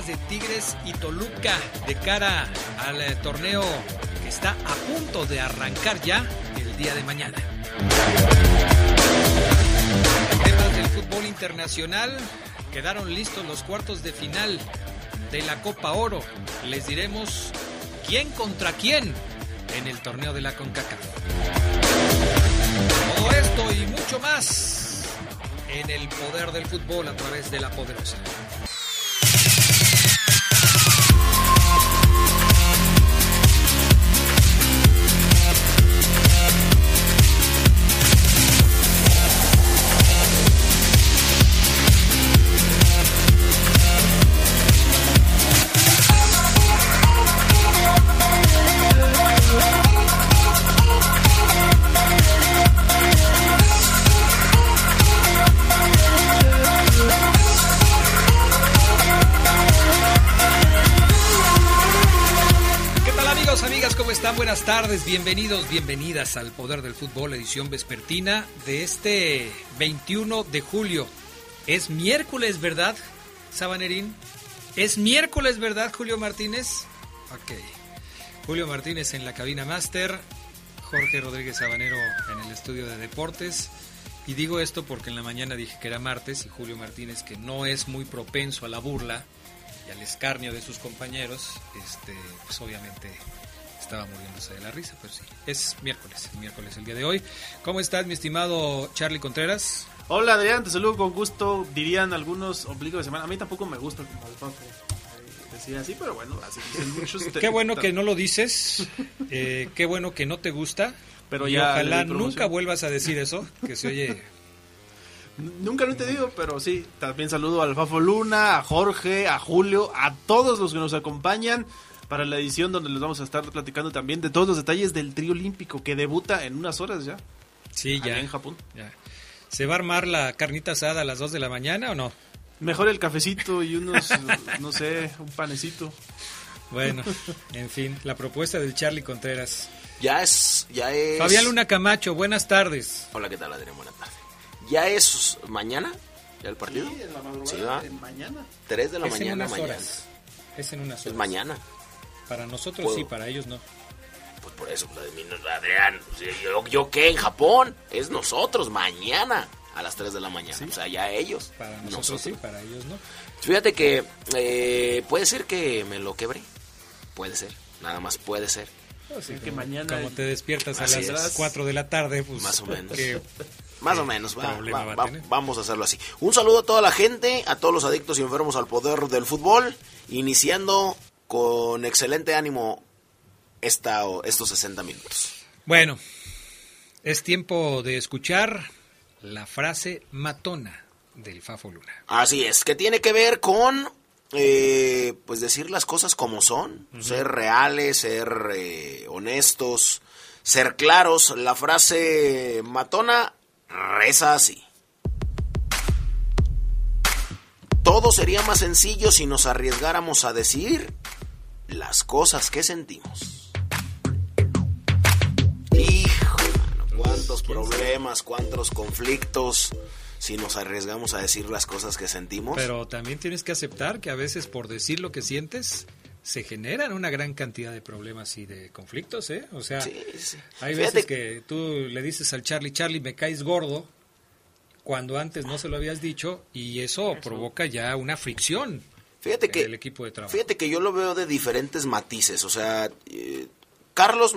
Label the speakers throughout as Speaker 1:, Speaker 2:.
Speaker 1: De Tigres y Toluca de cara al eh, torneo que está a punto de arrancar ya el día de mañana. Temas del fútbol internacional, quedaron listos los cuartos de final de la Copa Oro. Les diremos quién contra quién en el torneo de la CONCACAF. Todo esto y mucho más en el poder del fútbol a través de la poderosa. Bienvenidos, bienvenidas al Poder del Fútbol, edición vespertina de este 21 de julio. Es miércoles, ¿verdad, Sabanerín? Es miércoles, ¿verdad, Julio Martínez? Ok. Julio Martínez en la cabina máster, Jorge Rodríguez Sabanero en el estudio de deportes. Y digo esto porque en la mañana dije que era martes y Julio Martínez, que no es muy propenso a la burla y al escarnio de sus compañeros, este, pues obviamente estaba muriéndose de la risa, pero sí, es miércoles, miércoles el día de hoy. ¿Cómo estás, mi estimado Charlie Contreras?
Speaker 2: Hola, Adrián, te saludo con gusto. Dirían algunos obligo de semana. A mí tampoco me gusta como Alfonso decía así, pero bueno, así dicen muchos.
Speaker 1: qué bueno que no lo dices, eh, qué bueno que no te gusta. Pero ya ojalá nunca vuelvas a decir eso, que se oye
Speaker 2: Nunca lo he entendido, pero sí. También saludo al Fafo Luna, a Jorge, a Julio, a todos los que nos acompañan para la edición donde les vamos a estar platicando también de todos los detalles del trío olímpico que debuta en unas horas ya.
Speaker 1: Sí, ya. En Japón. Ya. ¿Se va a armar la carnita asada a las 2 de la mañana o no?
Speaker 2: Mejor el cafecito y unos, no sé, un panecito.
Speaker 1: Bueno, en fin, la propuesta del Charlie Contreras.
Speaker 3: Ya es, ya es.
Speaker 1: Fabián Luna Camacho, buenas tardes.
Speaker 3: Hola, ¿qué tal, Adrián? Buenas tardes. ¿Ya es mañana? ¿Ya el partido?
Speaker 2: Sí, en la madrugada. Sí, mañana.
Speaker 3: 3 de la mañana,
Speaker 1: mañana. Es en unas horas.
Speaker 3: Es mañana.
Speaker 1: Para nosotros sí, para ellos no.
Speaker 3: Pues por eso, Adrián, yo, yo qué en Japón, es nosotros, mañana a las 3 de la mañana. O sea, ya ellos.
Speaker 1: Para nosotros, sí, para ellos no.
Speaker 3: Fíjate que eh, puede ser que me lo quebre. Puede ser, nada más puede ser.
Speaker 1: que mañana como te despiertas a las 4 de la tarde, pues
Speaker 3: más o menos. más o menos, vamos a hacerlo así. Un saludo a toda la gente, a todos los adictos y enfermos al poder del fútbol, iniciando con excelente ánimo esta, estos 60 minutos.
Speaker 1: Bueno, es tiempo de escuchar la frase matona del Fafo Luna.
Speaker 3: Así es, que tiene que ver con eh, pues decir las cosas como son, ser reales, ser eh, honestos, ser claros. La frase matona reza así. Todo sería más sencillo si nos arriesgáramos a decir las cosas que sentimos. Hijo, cuántos problemas, cuántos conflictos si nos arriesgamos a decir las cosas que sentimos.
Speaker 1: Pero también tienes que aceptar que a veces por decir lo que sientes se generan una gran cantidad de problemas y de conflictos, ¿eh? O sea, hay veces que tú le dices al Charlie, Charlie, me caes gordo, cuando antes no se lo habías dicho y eso, provoca ya una fricción
Speaker 3: Fíjate que,
Speaker 1: el equipo de trabajo.
Speaker 3: Fíjate que yo lo veo de diferentes matices. O sea, eh, Carlos,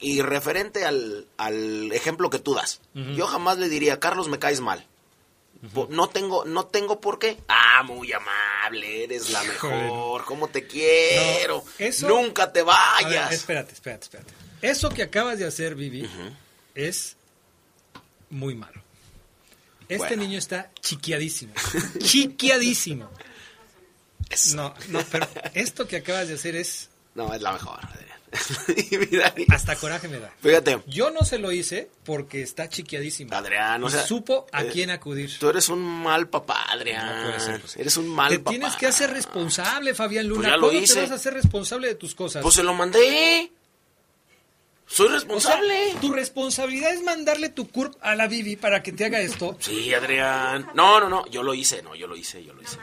Speaker 3: y referente al, al, ejemplo que tú das, yo jamás le diría, Carlos, me caes mal. No tengo, no tengo por qué. Ah, muy amable, eres la mejor, cómo te quiero. Nunca te vayas.
Speaker 1: espérate, espérate, espérate. Eso que acabas de hacer, Vivi, es muy malo. Este niño está chiquiadísimo. chiquiadísimo. No, no, pero esto que acabas de hacer es...
Speaker 3: No, es la mejor.
Speaker 1: Hasta coraje me da.
Speaker 3: Fíjate.
Speaker 1: Yo no se lo hice porque está chiquiadísimo.
Speaker 3: Adrián, o sea,
Speaker 1: supo a eh, quién acudir.
Speaker 3: Tú eres un mal papá, Adrián. Eres un mal papá.
Speaker 1: Te tienes que hacer responsable, Fabián Luna. Pues ¿Cómo te vas a hacer responsable de tus cosas?
Speaker 3: Pues se lo mandé. Soy responsable.
Speaker 1: tu responsabilidad es mandarle tu CURP a la Bibi para que te haga esto.
Speaker 3: Sí, Adrián. No, no, no. Yo lo hice, no, yo lo hice, yo lo hice.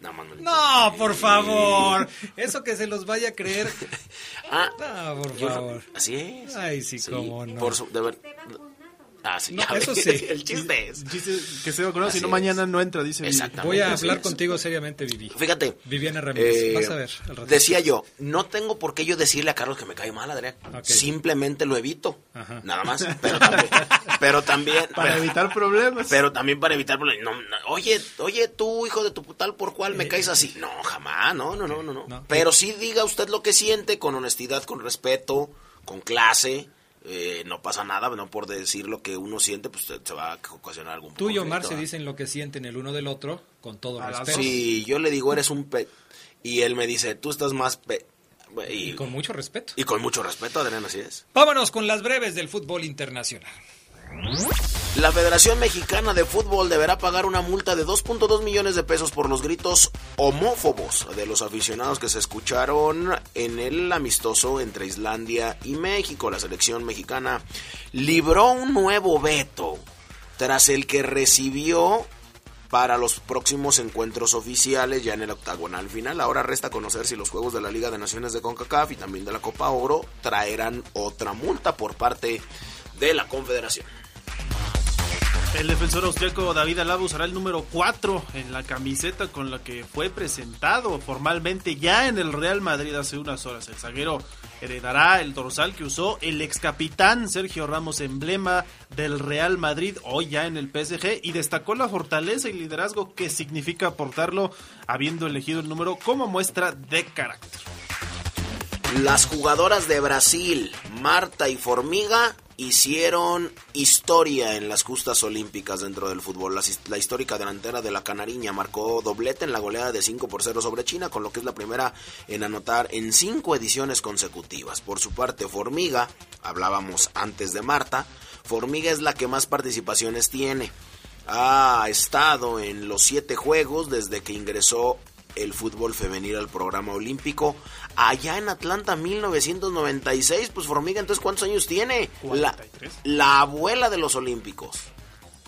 Speaker 1: No, por favor. Eso que se los vaya a creer. ah, no, por favor.
Speaker 3: así es.
Speaker 1: Ay, sí, cómo no.
Speaker 3: Por su, de ver,
Speaker 2: Ah, sí, eso sí.
Speaker 3: El chiste es.
Speaker 2: que se a si no mañana no entra, dice
Speaker 1: Voy a hablar contigo seriamente, Vivi.
Speaker 3: Fíjate.
Speaker 1: Viviana Ramírez, eh, vas a ver.
Speaker 3: decía yo, no tengo por qué yo decirle a Carlos que me cae mal, Adrián. Simplemente lo evito. Nada más. Pero también. pero también
Speaker 2: para evitar problemas.
Speaker 3: Pero también para evitar problemas. oye, oye, tú, hijo de tu tal por cual, me caes así. No, jamás. No, no, no, no. no. Pero sí diga usted lo que siente con honestidad, con respeto, con clase eh, no pasa nada, no por decir lo que uno siente, pues se va a ocasionar algún
Speaker 1: Tú y Omar se dicen lo que sienten el uno del otro, con todo respeto.
Speaker 3: Sí, yo le digo, eres un pe... Y él me dice, tú estás más pe...
Speaker 1: Y, con mucho respeto.
Speaker 3: Y con mucho respeto, Adrián, así es.
Speaker 1: Vámonos con las breves del fútbol internacional.
Speaker 3: La Federación Mexicana de Fútbol deberá pagar una multa de 2.2 millones de pesos por los gritos homófobos de los aficionados que se escucharon en el amistoso entre Islandia y México. La selección mexicana libró un nuevo veto tras el que recibió para los próximos encuentros oficiales ya en el octagonal final. Ahora resta conocer si los Juegos de la Liga de Naciones de CONCACAF y también de la Copa Oro traerán otra multa por parte de la Confederación.
Speaker 2: El defensor austriaco David Alaba usará el número 4 en la camiseta con la que fue presentado formalmente ya en el Real Madrid hace unas horas. El zaguero heredará el dorsal que usó el ex capitán Sergio Ramos, emblema del Real Madrid, hoy ya en el PSG, y destacó la fortaleza y liderazgo que significa aportarlo habiendo elegido el número como muestra de carácter.
Speaker 3: Las jugadoras de Brasil, Marta y Formiga, hicieron historia en las justas olímpicas dentro del fútbol. La, histórica delantera de la Canariña marcó doblete en la goleada de 5 por 0 sobre China, con lo que es la primera en anotar en cinco ediciones consecutivas. Por su parte, Formiga, hablábamos antes de Marta, Formiga es la que más participaciones tiene. Ha estado en los siete juegos desde que ingresó el fútbol femenil al programa olímpico. Allá en Atlanta, 1996, pues Formiga, entonces ¿cuántos años tiene? La, la abuela de los olímpicos.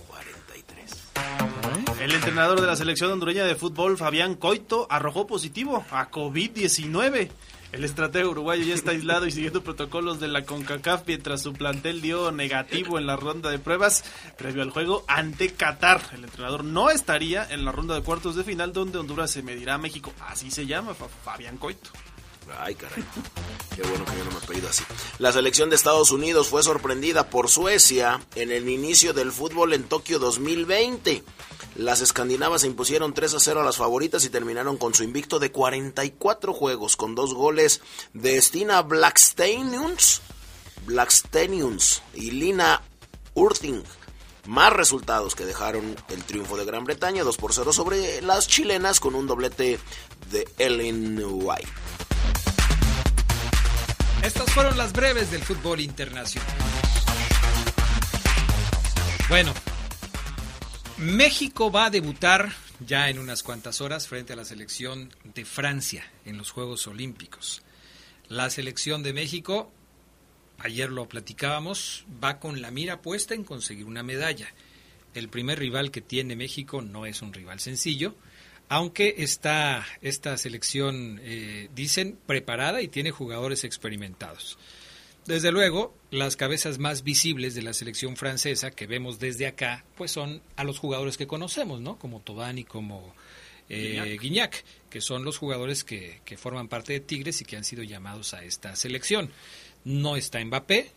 Speaker 3: 43.
Speaker 2: El entrenador de la selección hondureña de fútbol, Fabián Coito, arrojó positivo a COVID-19. El estratega uruguayo ya está aislado y siguiendo protocolos de la CONCACAF mientras su plantel dio negativo en la ronda de pruebas previo al juego ante Qatar. El entrenador no estaría en la ronda de cuartos de final donde Honduras se medirá a México. Así se llama Fabián Coito.
Speaker 3: Ay, caray. Qué bueno que yo no me he pedido así. La selección de Estados Unidos fue sorprendida por Suecia en el inicio del fútbol en Tokio 2020. Las escandinavas se impusieron 3 a 0 a las favoritas y terminaron con su invicto de 44 juegos con dos goles de Stina Blackstenius, Blackstenius y Lina Urting. Más resultados que dejaron el triunfo de Gran Bretaña 2 por 0 sobre las chilenas con un doblete de Ellen White.
Speaker 1: Estas fueron las breves del fútbol internacional. Bueno, México va a debutar ya en unas cuantas horas frente a la selección de Francia en los Juegos Olímpicos. La selección de México, ayer lo platicábamos, va con la mira puesta en conseguir una medalla. El primer rival que tiene México no es un rival sencillo, aunque está esta selección, eh, dicen, preparada y tiene jugadores experimentados. Desde luego, las cabezas más visibles de la selección francesa que vemos desde acá, pues son a los jugadores que conocemos, ¿no? Como Tobani, como eh, Guiñac. que son los jugadores que, que forman parte de Tigres y que han sido llamados a esta selección. No está Mbappé,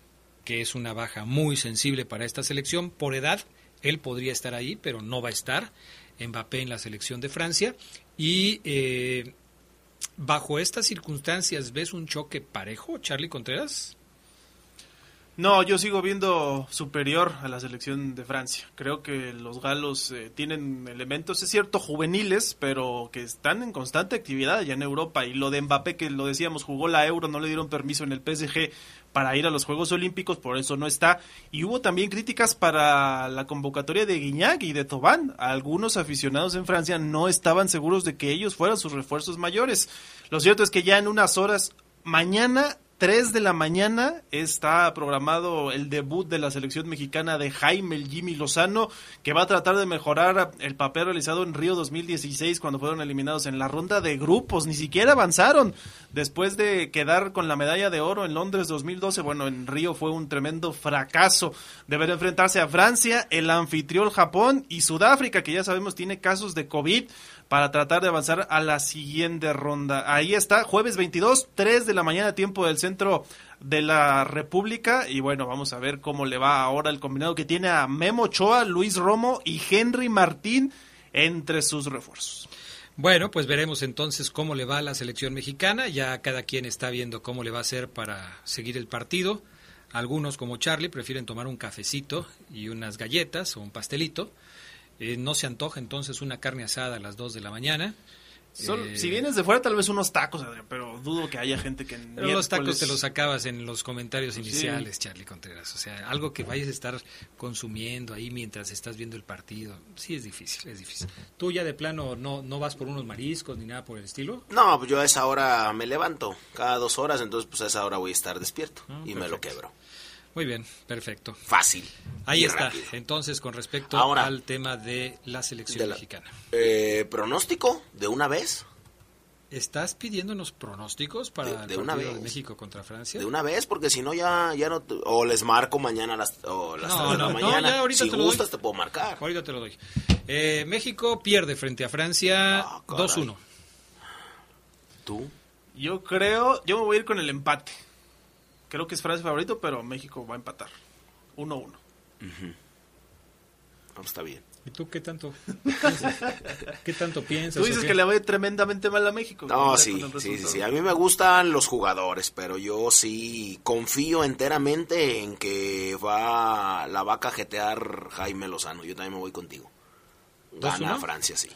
Speaker 1: que es una baja muy sensible para esta selección por edad. Él podría estar ahí, pero no va a estar. Mbappé en la selección de Francia. Y eh, bajo estas circunstancias, ¿ves un choque parejo, Charlie Contreras?
Speaker 2: No, yo sigo viendo superior a la selección de Francia. Creo que los galos eh, tienen elementos, es cierto, juveniles, pero que están en constante actividad ya en Europa. Y lo de Mbappé, que lo decíamos, jugó la Euro, no le dieron permiso en el PSG para ir a los Juegos Olímpicos, por eso no está. Y hubo también críticas para la convocatoria de Guignac y de Tobán. Algunos aficionados en Francia no estaban seguros de que ellos fueran sus refuerzos mayores. Lo cierto es que ya en unas horas, mañana 3 de la mañana está programado el debut de la selección mexicana de Jaime el Jimmy Lozano, que va a tratar de mejorar el papel realizado en Río 2016 cuando fueron eliminados en la ronda de grupos. Ni siquiera avanzaron después de quedar con la medalla de oro en Londres 2012. Bueno, en Río fue un tremendo fracaso. Deber enfrentarse a Francia, el anfitrión Japón y Sudáfrica, que ya sabemos tiene casos de COVID para tratar de avanzar a la siguiente ronda. Ahí está, jueves 22, 3 de la mañana, tiempo del centro de la República. Y bueno, vamos a ver cómo le va ahora el combinado que tiene a Memo Ochoa, Luis Romo y Henry Martín entre sus refuerzos.
Speaker 1: Bueno, pues veremos entonces cómo le va a la selección mexicana. Ya cada quien está viendo cómo le va a hacer para seguir el partido. Algunos, como Charlie, prefieren tomar un cafecito y unas galletas o un pastelito eh, no se antoja entonces una carne asada a las 2 de la mañana.
Speaker 2: Eh, si vienes de fuera, tal vez unos tacos, Adrián, pero dudo que haya gente que...
Speaker 1: Pero los tacos te los sacabas en los comentarios iniciales, Charlie Contreras. O sea, algo que vayas a estar consumiendo ahí mientras estás viendo el partido. Sí, es difícil, es difícil. ¿Tú ya de plano no, no vas por unos mariscos ni nada por el estilo?
Speaker 3: No, pues yo a esa hora me levanto, cada dos horas, entonces pues a esa hora voy a estar despierto ah, y me lo quebro.
Speaker 1: Muy bien, perfecto.
Speaker 3: Fácil.
Speaker 1: Ahí está. Entonces, con respecto al tema de la selección mexicana.
Speaker 3: Eh, ¿Pronóstico de una vez?
Speaker 1: ¿Estás pidiéndonos pronósticos para de, el partido de México contra Francia?
Speaker 3: De una vez, porque si no ya, ya no... O les marco mañana a las, o las no, de la mañana. Ya ahorita si te gustas te puedo marcar.
Speaker 1: Ahorita te lo doy. Eh, México pierde frente a Francia 2-1. Ah,
Speaker 3: ¿Tú?
Speaker 2: Yo creo... Yo me voy a ir con el empate. Creo que es Francia favorito, pero México va a empatar. 1-1.
Speaker 3: está bien.
Speaker 1: ¿Y tú qué tanto? ¿Qué tanto piensas?
Speaker 2: Tú dices que le va tremendamente mal a México.
Speaker 3: No, sí, sí, sí, A mí me gustan los jugadores, pero yo sí confío enteramente en que va la va a cajetear Jaime Lozano. Yo también me voy contigo. Gana Francia, sí.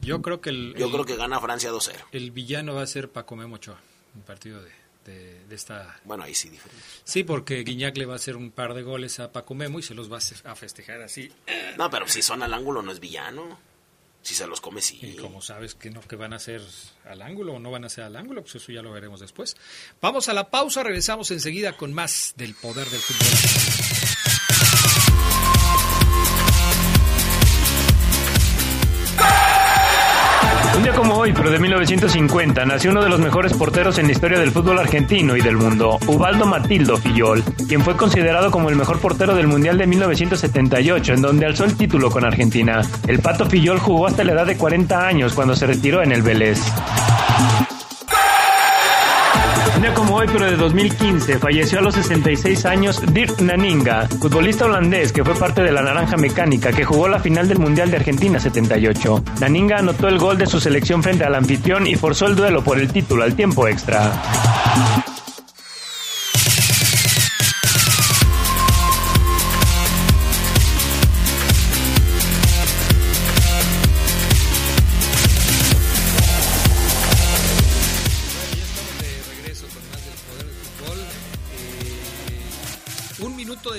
Speaker 1: Yo creo que el,
Speaker 3: Yo creo que gana Francia 2-0.
Speaker 1: El villano va a ser Paco Memochoa, un partido de de, esta...
Speaker 3: Bueno, ahí sí diferente.
Speaker 1: Sí, porque Guiñac le va a hacer un par de goles a Paco Memo y se los va a festejar así.
Speaker 3: No, pero si son al ángulo no es villano. Si se los come, sí.
Speaker 1: Y como sabes que no que van a ser al ángulo o no van a ser al ángulo, pues eso ya lo veremos después. Vamos a la pausa, regresamos enseguida con más del poder del fútbol.
Speaker 4: Un día como hoy, pero de 1950, nació uno de los mejores porteros en la historia del fútbol argentino y del mundo, Ubaldo Matildo Fillol, quien fue considerado como el mejor portero del Mundial de 1978, en donde alzó el título con Argentina. El Pato Fillol jugó hasta la edad de 40 años cuando se retiró en el Vélez. Un día como hoy, pero de 2015, falleció a los 66 años Dirk Naninga, futbolista holandés que fue parte de la Naranja Mecánica que jugó la final del Mundial de Argentina 78. Naninga anotó el gol de su selección frente al anfitrión y forzó el duelo por el título al tiempo extra.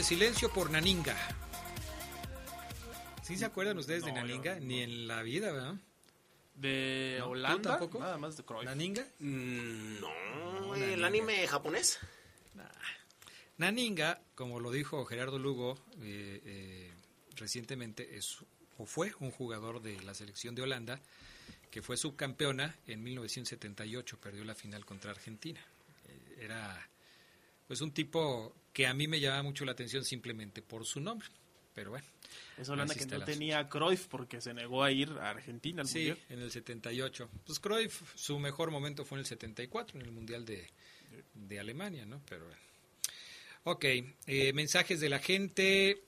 Speaker 1: Silencio por Naninga. ¿Sí se acuerdan ustedes de Naninga? Ni en la vida, ¿verdad?
Speaker 2: ¿De Holanda?
Speaker 1: tampoco?
Speaker 2: Nada más de
Speaker 1: ¿Naninga?
Speaker 3: Mm, no, ¿el anime japonés?
Speaker 1: Naninga, como lo dijo Gerardo Lugo eh, eh, recientemente, es o fue un jugador de la selección de Holanda que fue subcampeona en 1978, perdió la final contra Argentina. Eh, era pues un tipo que a mí me llama mucho la atención simplemente por su nombre. Pero bueno.
Speaker 2: Es Holanda que no tenía a Cruyff porque se negó a ir a Argentina al
Speaker 1: sí, en el 78. Pues Cruyff, su mejor momento fue en el 74, en el Mundial de, de Alemania, ¿no? Pero bueno. Ok, eh, mensajes de la gente.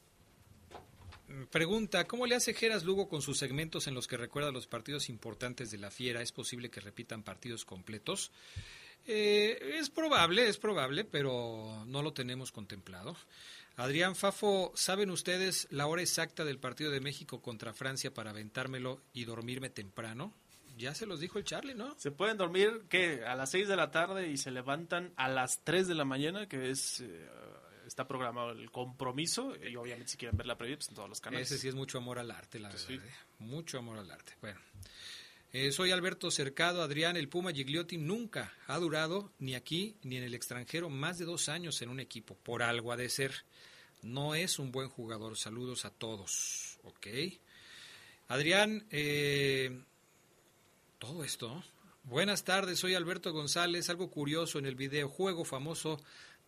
Speaker 1: Pregunta, ¿cómo le hace Geras Lugo con sus segmentos en los que recuerda los partidos importantes de la Fiera? ¿Es posible que repitan partidos completos? Eh, es probable, es probable, pero no lo tenemos contemplado. Adrián Fafo, ¿saben ustedes la hora exacta del partido de México contra Francia para aventármelo y dormirme temprano? Ya se los dijo el Charlie, ¿no?
Speaker 2: Se pueden dormir, ¿qué? A las 6 de la tarde y se levantan a las 3 de la mañana, que es... Eh, está programado el compromiso y obviamente si quieren ver la previa pues en todos los canales.
Speaker 1: Ese sí es mucho amor al arte, la verdad. ¿eh? Mucho amor al arte. Bueno. Eh, soy Alberto Cercado, Adrián, el Puma Gigliotti nunca ha durado ni aquí ni en el extranjero más de dos años en un equipo, por algo ha de ser. No es un buen jugador. Saludos a todos. Ok. Adrián, eh, todo esto. Buenas tardes, soy Alberto González. Algo curioso en el videojuego famoso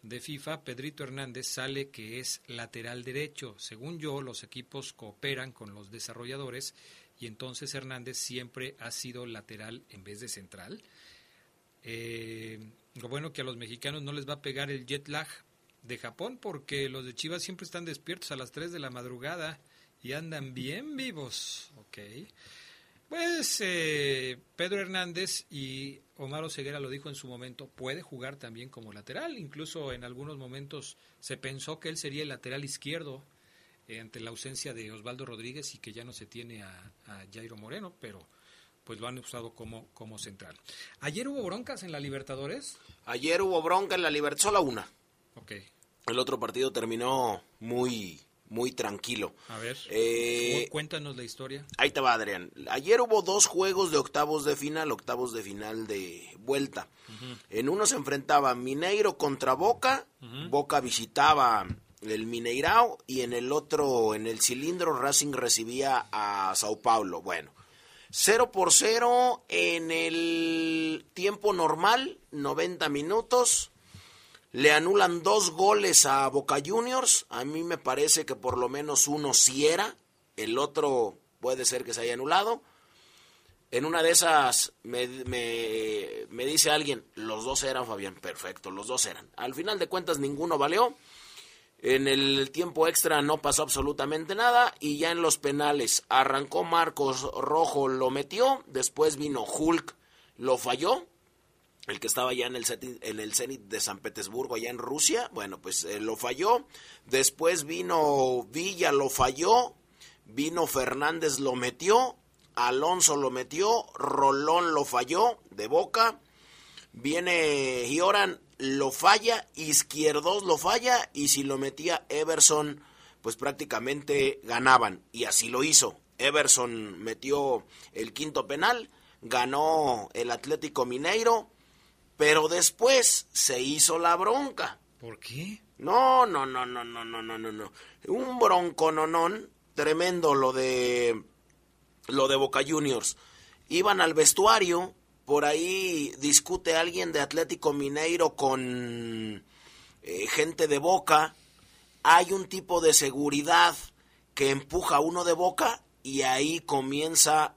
Speaker 1: de FIFA, Pedrito Hernández sale que es lateral derecho. Según yo, los equipos cooperan con los desarrolladores y entonces Hernández siempre ha sido lateral en vez de central. Eh, lo bueno que a los mexicanos no les va a pegar el jet lag de Japón porque los de Chivas siempre están despiertos a las 3 de la madrugada y andan bien vivos. Ok. Pues eh, Pedro Hernández y Omar Ceguera lo dijo en su momento, puede jugar también como lateral. Incluso en algunos momentos se pensó que él sería el lateral izquierdo eh, ante la ausencia de Osvaldo Rodríguez y que ya no se tiene a, Jairo Moreno, pero pues lo han usado como, como central. ¿Ayer hubo broncas en la Libertadores?
Speaker 3: Ayer hubo bronca en la Libertadores, solo una.
Speaker 1: Ok.
Speaker 3: El otro partido terminó muy muy tranquilo.
Speaker 1: A ver, eh, cuéntanos la historia.
Speaker 3: Ahí te va, Adrián. Ayer hubo dos juegos de octavos de final, octavos de final de vuelta. En uno se enfrentaba Mineiro contra Boca, Boca visitaba el Mineirao y en el otro, en el cilindro, Racing recibía a Sao Paulo. Bueno, 0 por 0 en el tiempo normal, 90 minutos. Le anulan dos goles a Boca Juniors. A mí me parece que por lo menos uno sí era. El otro puede ser que se haya anulado. En una de esas me, me, dice alguien, los dos eran, Fabián. Perfecto, los dos eran. Al final de cuentas ninguno valió. En el tiempo extra no pasó absolutamente nada y ya en los penales arrancó Marcos Rojo, lo metió, después vino Hulk, lo falló el que estaba ya en el, en el Zenit de San Petersburgo, allá en Rusia, bueno, pues eh, lo falló. Después vino Villa, lo falló. Vino Fernández, lo metió. Alonso lo metió. Rolón lo falló de boca. Viene Gioran, lo falla. Izquierdos lo falla. Y si lo metía Everson, pues prácticamente ganaban. Y así lo hizo. Everson metió el quinto penal. Ganó el Atlético Mineiro pero después se hizo la bronca.
Speaker 1: ¿Por qué?
Speaker 3: No, no, no, no, no, no, no, no, no. Un broncononón tremendo lo de lo de Boca Juniors. Iban al vestuario, por ahí discute alguien de Atlético Mineiro con eh, gente de Boca. Hay un tipo de seguridad que empuja a uno de Boca y ahí comienza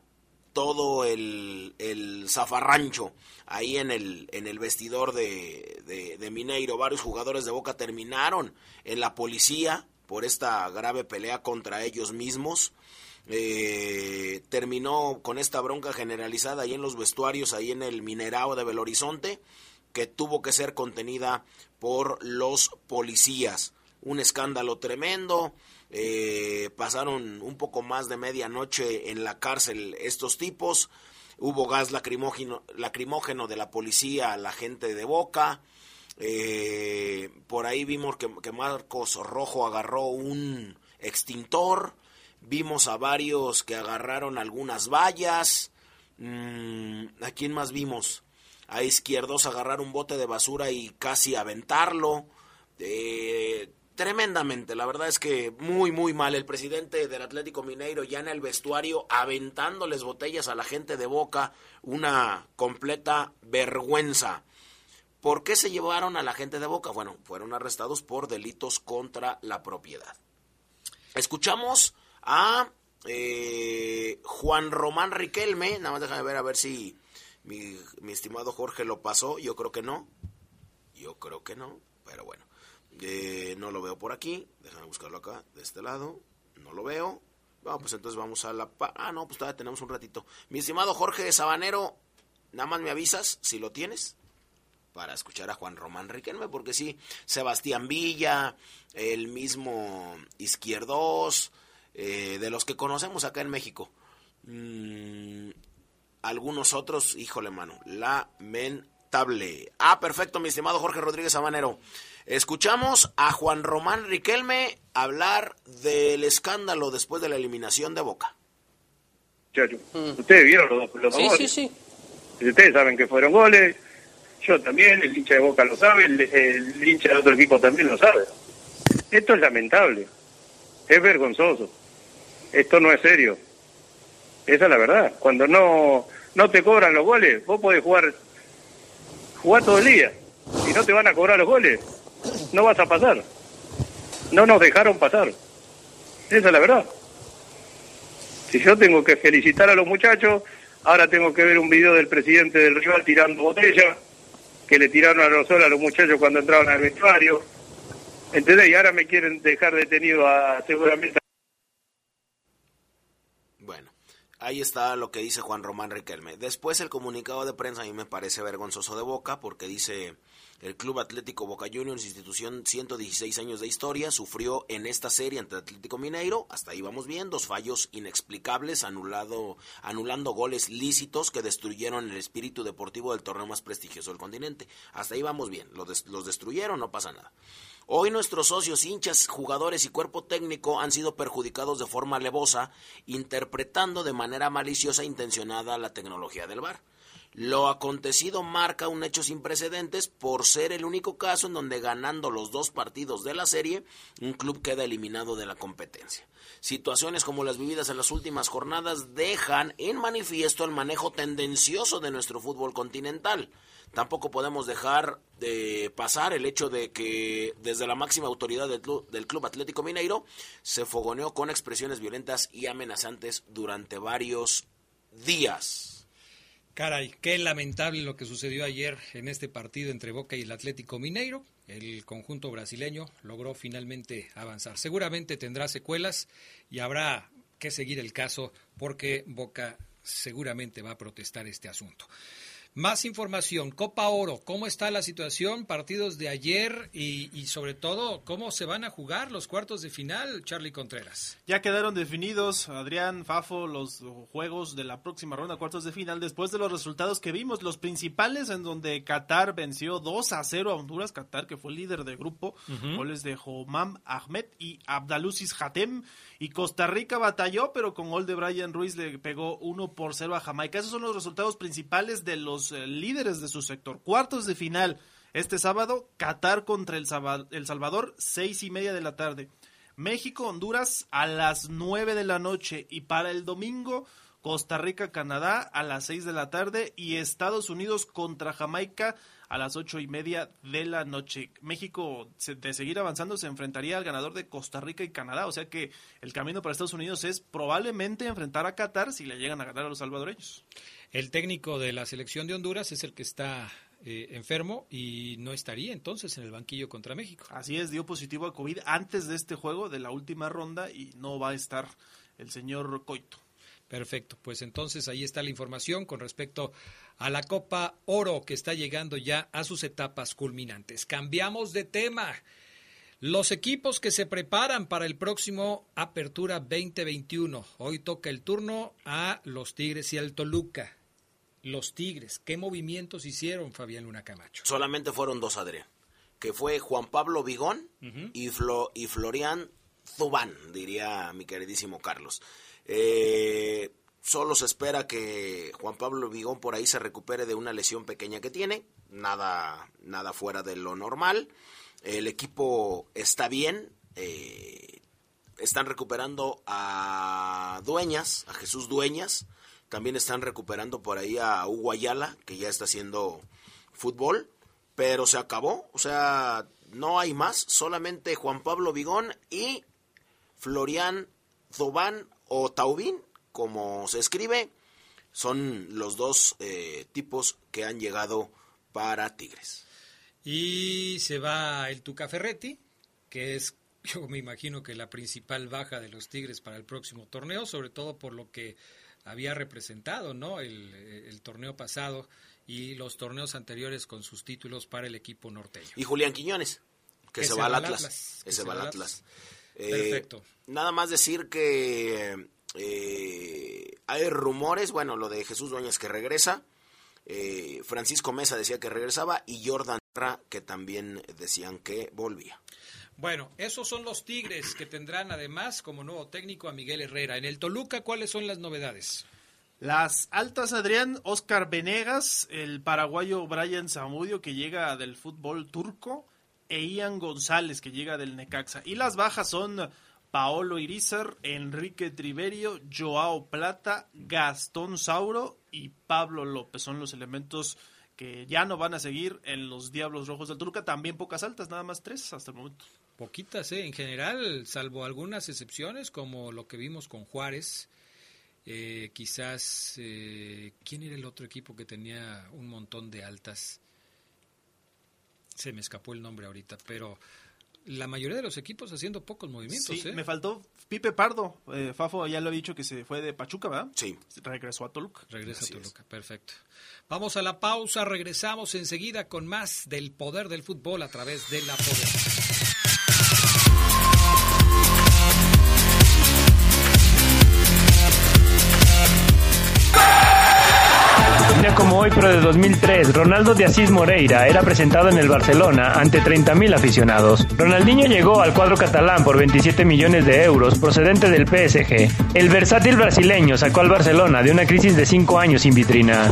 Speaker 3: todo el, el zafarrancho ahí en el, en el vestidor de, de, Mineiro. Varios jugadores de Boca terminaron en la policía por esta grave pelea contra ellos mismos. Eh, terminó con esta bronca generalizada ahí en los vestuarios, ahí en el Minerao de Belo Horizonte, que tuvo que ser contenida por los policías. Un escándalo tremendo. Eh, pasaron un poco más de medianoche en la cárcel estos tipos. Hubo gas lacrimógeno, lacrimógeno de la policía a la gente de Boca. Eh, por ahí vimos que, Marcos Rojo agarró un extintor. Vimos a varios que agarraron algunas vallas. Mm, ¿A quién más vimos? A izquierdos agarrar un bote de basura y casi aventarlo. Eh, tremendamente. La verdad es que muy, muy mal. El presidente del Atlético Mineiro ya en el vestuario aventándoles botellas a la gente de Boca. Una completa vergüenza. ¿Por qué se llevaron a la gente de Boca? Bueno, fueron arrestados por delitos contra la propiedad. Escuchamos a eh, Juan Román Riquelme, nada más déjame ver a ver si mi, mi, estimado Jorge lo pasó, yo creo que no, yo creo que no, pero bueno, eh, no lo veo por aquí, déjame buscarlo acá, de este lado, no lo veo, bueno, pues entonces vamos a la... Ah, no, pues todavía tenemos un ratito. Mi estimado Jorge Sabanero, nada más me avisas si lo tienes para escuchar a Juan Román Riquelme, porque sí, Sebastián Villa, el mismo Izquierdos, eh, de los que conocemos acá en México. Mm, algunos otros, híjole mano, lamentable. Ah, perfecto, mi estimado Jorge Rodríguez Sabanero. Escuchamos a Juan Román Riquelme hablar del escándalo después de la eliminación de Boca.
Speaker 5: Mm. Ustedes vieron los, los sí, Sí, sí, Ustedes saben que fueron goles, yo también, el hincha de Boca lo sabe, el, hincha de otro equipo también lo sabe. Esto es lamentable, es vergonzoso, esto no es serio. Esa es la verdad. Cuando no, no te cobran los goles, vos podés jugar, jugar todo el día. Si no te van a cobrar los goles, no vas a pasar. No nos dejaron pasar. Esa es la verdad. Si yo tengo que felicitar a los muchachos, ahora tengo que ver un video del presidente del rival tirando botella, que le tiraron a los a los muchachos cuando entraban al vestuario. ¿Entendés? Y ahora me quieren dejar detenido a seguramente.
Speaker 3: Bueno, ahí está lo que dice Juan Román Riquelme. Después el comunicado de prensa a mí me parece vergonzoso de boca porque dice el Club Atlético Boca Juniors, institución 116 años de historia, sufrió en esta serie ante Atlético Mineiro, hasta ahí vamos bien, dos fallos inexplicables, anulado, anulando goles lícitos que destruyeron el espíritu deportivo del torneo más prestigioso del continente. Hasta ahí vamos bien, los, los destruyeron, no pasa nada. Hoy nuestros socios, hinchas, jugadores y cuerpo técnico han sido perjudicados de forma alevosa, interpretando de manera maliciosa e intencionada la tecnología del VAR. Lo acontecido marca un hecho sin precedentes por ser el único caso en donde ganando los dos partidos de la serie, un club queda eliminado de la competencia. Situaciones como las vividas en las últimas jornadas dejan en manifiesto el manejo tendencioso de nuestro fútbol continental. Tampoco podemos dejar de pasar el hecho de que desde la máxima autoridad del club, Atlético Mineiro se fogoneó con expresiones violentas y amenazantes durante varios días.
Speaker 1: Caray, qué lamentable lo que sucedió ayer en este partido entre Boca y el Atlético Mineiro. El conjunto brasileño logró finalmente avanzar. Seguramente tendrá secuelas y habrá que seguir el caso porque Boca seguramente va a protestar este asunto. Más información, Copa Oro, ¿cómo está la situación? Partidos de ayer y, y, sobre todo, ¿cómo se van a jugar los cuartos de final, Charlie Contreras?
Speaker 2: Ya quedaron definidos, Adrián, Fafo, los juegos de la próxima ronda, cuartos de final, después de los resultados que vimos, los principales en donde Qatar venció 2 a 0 a Honduras, Qatar que fue líder de grupo, goles de Homam Ahmed y Abdalusis Hatem, y Costa Rica batalló, pero con gol de Brian Ruiz le pegó 1 por 0 a Jamaica. Esos son los resultados principales de los eh, líderes de su sector. Cuartos de final. Este sábado, Qatar contra el, Salvador, seis y media de la tarde. México, Honduras a las nueve de la noche. Y para el domingo, Costa Rica, Canadá a las seis de la tarde. Y Estados Unidos contra Jamaica a las ocho y media de la noche. México, de seguir avanzando, se enfrentaría al ganador de Costa Rica y Canadá. O sea que el camino para Estados Unidos es probablemente enfrentar a Qatar si le llegan a ganar a los salvadoreños.
Speaker 1: El técnico de la selección de Honduras es el que está eh, enfermo y no estaría entonces en el banquillo contra México.
Speaker 2: Así es, dio positivo a COVID antes de este juego, de la última ronda, y no va a estar el señor Coito.
Speaker 1: Perfecto, pues entonces ahí está la información con respecto a la Copa Oro que está llegando ya a sus etapas culminantes. Cambiamos de tema. Los equipos que se preparan para el próximo Apertura 2021. Hoy toca el turno a los Tigres y al Toluca. Los Tigres, ¿qué movimientos hicieron Fabián Luna Camacho?
Speaker 3: Solamente fueron dos, Adrián. Que fue Juan Pablo Vigón y, y Florian Zubán, diría mi queridísimo Carlos. Eh, solo se espera que Juan Pablo Vigón por ahí se recupere de una lesión pequeña que tiene, nada, nada fuera de lo normal. El equipo está bien, eh, están recuperando a Dueñas, a Jesús Dueñas, también están recuperando por ahí a Hugo Ayala, que ya está haciendo fútbol, pero se acabó, o sea, no hay más, solamente Juan Pablo Vigón y Florian Zoban o Taubín, como se escribe, son los dos eh, tipos que han llegado para Tigres.
Speaker 1: Y se va el Tuca Ferretti, que es, yo me imagino que la principal baja de los Tigres para el próximo torneo, sobre todo por lo que había representado, ¿no? El, torneo pasado y los torneos anteriores con sus títulos para el equipo norteño.
Speaker 3: Y Julián Quiñones, que, se, va al Atlas. Que se va al Atlas. Perfecto. Nada más decir que eh, hay rumores, bueno, lo de Jesús Dueñas que regresa, eh, Francisco Mesa decía que regresaba y Jordan que también decían que volvía.
Speaker 1: Bueno, esos son los Tigres que tendrán además como nuevo técnico a Miguel Herrera. En el Toluca, ¿cuáles son las novedades?
Speaker 2: Las altas, Adrián, Oscar Venegas, el paraguayo Brian Zamudio que llega del fútbol turco e Ian González que llega del Necaxa. Y las bajas son Paolo Irizar, Enrique Triverio, Joao Plata, Gastón Sauro y Pablo López. Son los elementos que ya no van a seguir en los Diablos Rojos del Toluca. También pocas altas, nada más tres hasta el momento.
Speaker 1: Poquitas, ¿eh? En general, salvo algunas excepciones, como lo que vimos con Juárez. Eh, quizás, eh, ¿quién era el otro equipo que tenía un montón de altas? Se me escapó el nombre ahorita, pero la mayoría de los equipos haciendo pocos movimientos.
Speaker 2: Sí, ¿eh? me faltó Pipe Pardo. Eh, Fafo ya lo ha dicho que se fue de Pachuca, ¿verdad?
Speaker 3: Sí.
Speaker 2: Regresó a Toluca.
Speaker 1: Regresa a Toluca, perfecto. Vamos a la pausa, regresamos enseguida con más del poder del fútbol a través de la poder.
Speaker 4: Pero de 2003, Ronaldo de Asís Moreira era presentado en el Barcelona ante 30.000 aficionados. Ronaldinho llegó al cuadro catalán por 27 millones de euros procedente del PSG. El versátil brasileño sacó al Barcelona de una crisis de 5 años sin vitrina.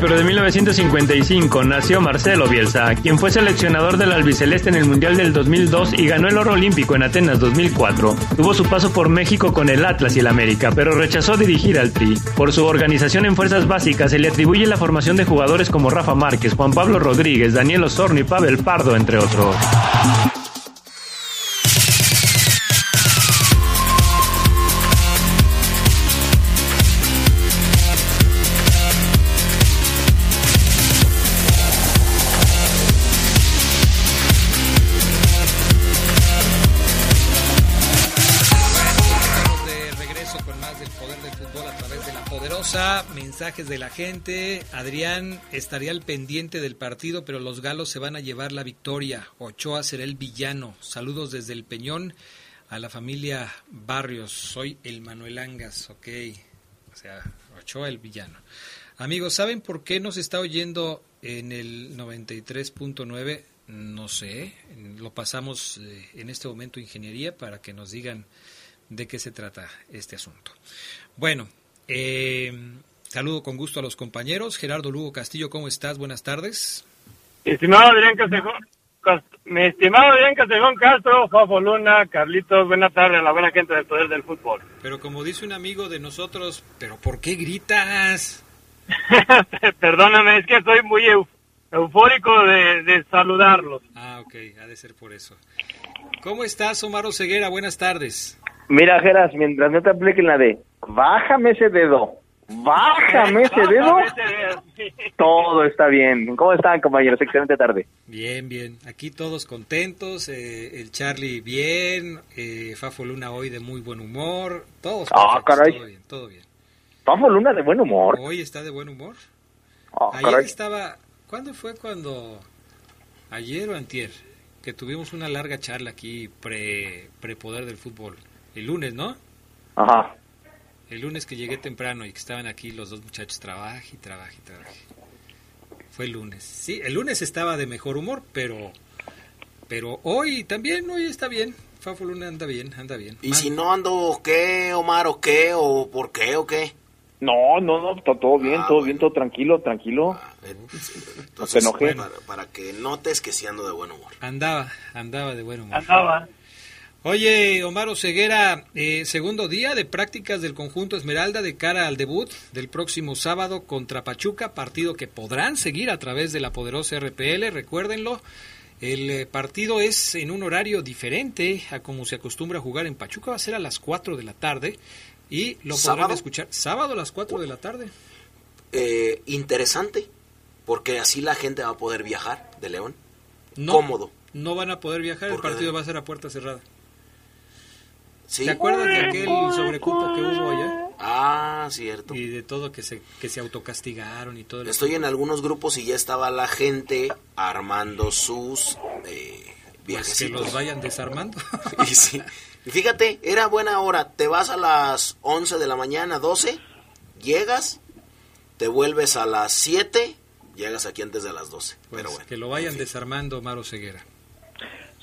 Speaker 4: Pero de 1955, nació Marcelo Bielsa, quien fue seleccionador del albiceleste en el Mundial del 2002 y ganó el oro olímpico en Atenas 2004. Tuvo su paso por México con el Atlas y el América, pero rechazó dirigir al Tri. Por su organización en fuerzas básicas se le atribuye la formación de jugadores como Rafa Márquez, Juan Pablo Rodríguez, Daniel Osorno y Pavel Pardo, entre otros.
Speaker 1: De la gente. Adrián estaría al pendiente del partido, pero los galos se van a llevar la victoria. Ochoa será el villano. Saludos desde el Peñón a la familia Barrios. Soy el Manuel Angas, ok. O sea, Ochoa el villano. Amigos, ¿saben por qué nos está oyendo en el 93.9? No sé, lo pasamos eh, en este momento ingeniería para que nos digan de qué se trata este asunto. Bueno, eh, Saludo con gusto a los compañeros. Gerardo Lugo Castillo, ¿cómo estás? Buenas tardes.
Speaker 6: Estimado Adrián Castejón, mi estimado Adrián Castejón Castro, Fafo Luna, Carlitos, buenas tardes a la buena gente del Poder del Fútbol.
Speaker 1: Pero como dice un amigo de nosotros, ¿pero por qué gritas?
Speaker 6: Perdóname, es que estoy muy eufórico de, de, saludarlos.
Speaker 1: Ah, ok, ha de ser por eso. ¿Cómo estás, Omar Ceguera? Buenas tardes.
Speaker 7: Mira, Geras, mientras no te apliquen la de bájame ese dedo, bájame ese dedo, todo está bien. ¿Cómo están, compañeros? Excelente tarde.
Speaker 1: Bien, bien. Aquí todos contentos. Eh, el Charlie bien. Eh, Fafo Luna hoy de muy buen humor. Todos
Speaker 7: ah, caray.
Speaker 1: Todo bien, todo bien.
Speaker 7: Fafo Luna de buen humor.
Speaker 1: Hoy está de buen humor. Ah, Ayer estaba... ¿Cuándo fue cuando... Ayer o antier? Que tuvimos una larga charla aquí pre, pre poder del fútbol. El lunes, ¿no?
Speaker 7: Ajá.
Speaker 1: El lunes que llegué temprano y que estaban aquí los dos muchachos, trabaje y trabaje y trabaje. Fue el lunes. Sí, el lunes estaba de mejor humor, pero pero hoy también, hoy está bien. Fafo Luna anda bien, anda bien.
Speaker 3: ¿Y si no ando qué, Omar, o qué, o por qué, o qué?
Speaker 7: No, no, no, todo bien, ah, todo bien, todo tranquilo, tranquilo. Ah, no se enoje.
Speaker 3: Para, para, que notes que sí ando de buen humor.
Speaker 1: Andaba, andaba de buen humor.
Speaker 6: Andaba.
Speaker 1: Oye, Omar Ceguera, eh, segundo día de prácticas del conjunto Esmeralda de cara al debut del próximo sábado contra Pachuca, partido que podrán seguir a través de la poderosa RPL, recuérdenlo. El eh, partido es en un horario diferente a como se acostumbra a jugar en Pachuca. Va a ser a las 4 de la tarde y lo podrán escuchar sábado a las 4 de la tarde.
Speaker 3: Eh, interesante, porque así la gente va a poder viajar de León. Cómodo.
Speaker 1: No van a poder viajar, el partido va a ser a puerta cerrada. ¿Se acuerdan de aquel sobrecupo que hubo allá?
Speaker 3: Ah, cierto.
Speaker 1: Y de todo que se, que se autocastigaron y todo.
Speaker 3: Estoy en algunos grupos y ya estaba la gente armando sus eh,
Speaker 1: pues que los vayan desarmando.
Speaker 3: y sí. fíjate, era buena hora. Te vas a las 11 de la mañana, 12, llegas, te vuelves a las 7, llegas aquí antes de las 12. Pues Pero bueno,
Speaker 1: que lo vayan desarmando, Maro Ceguera.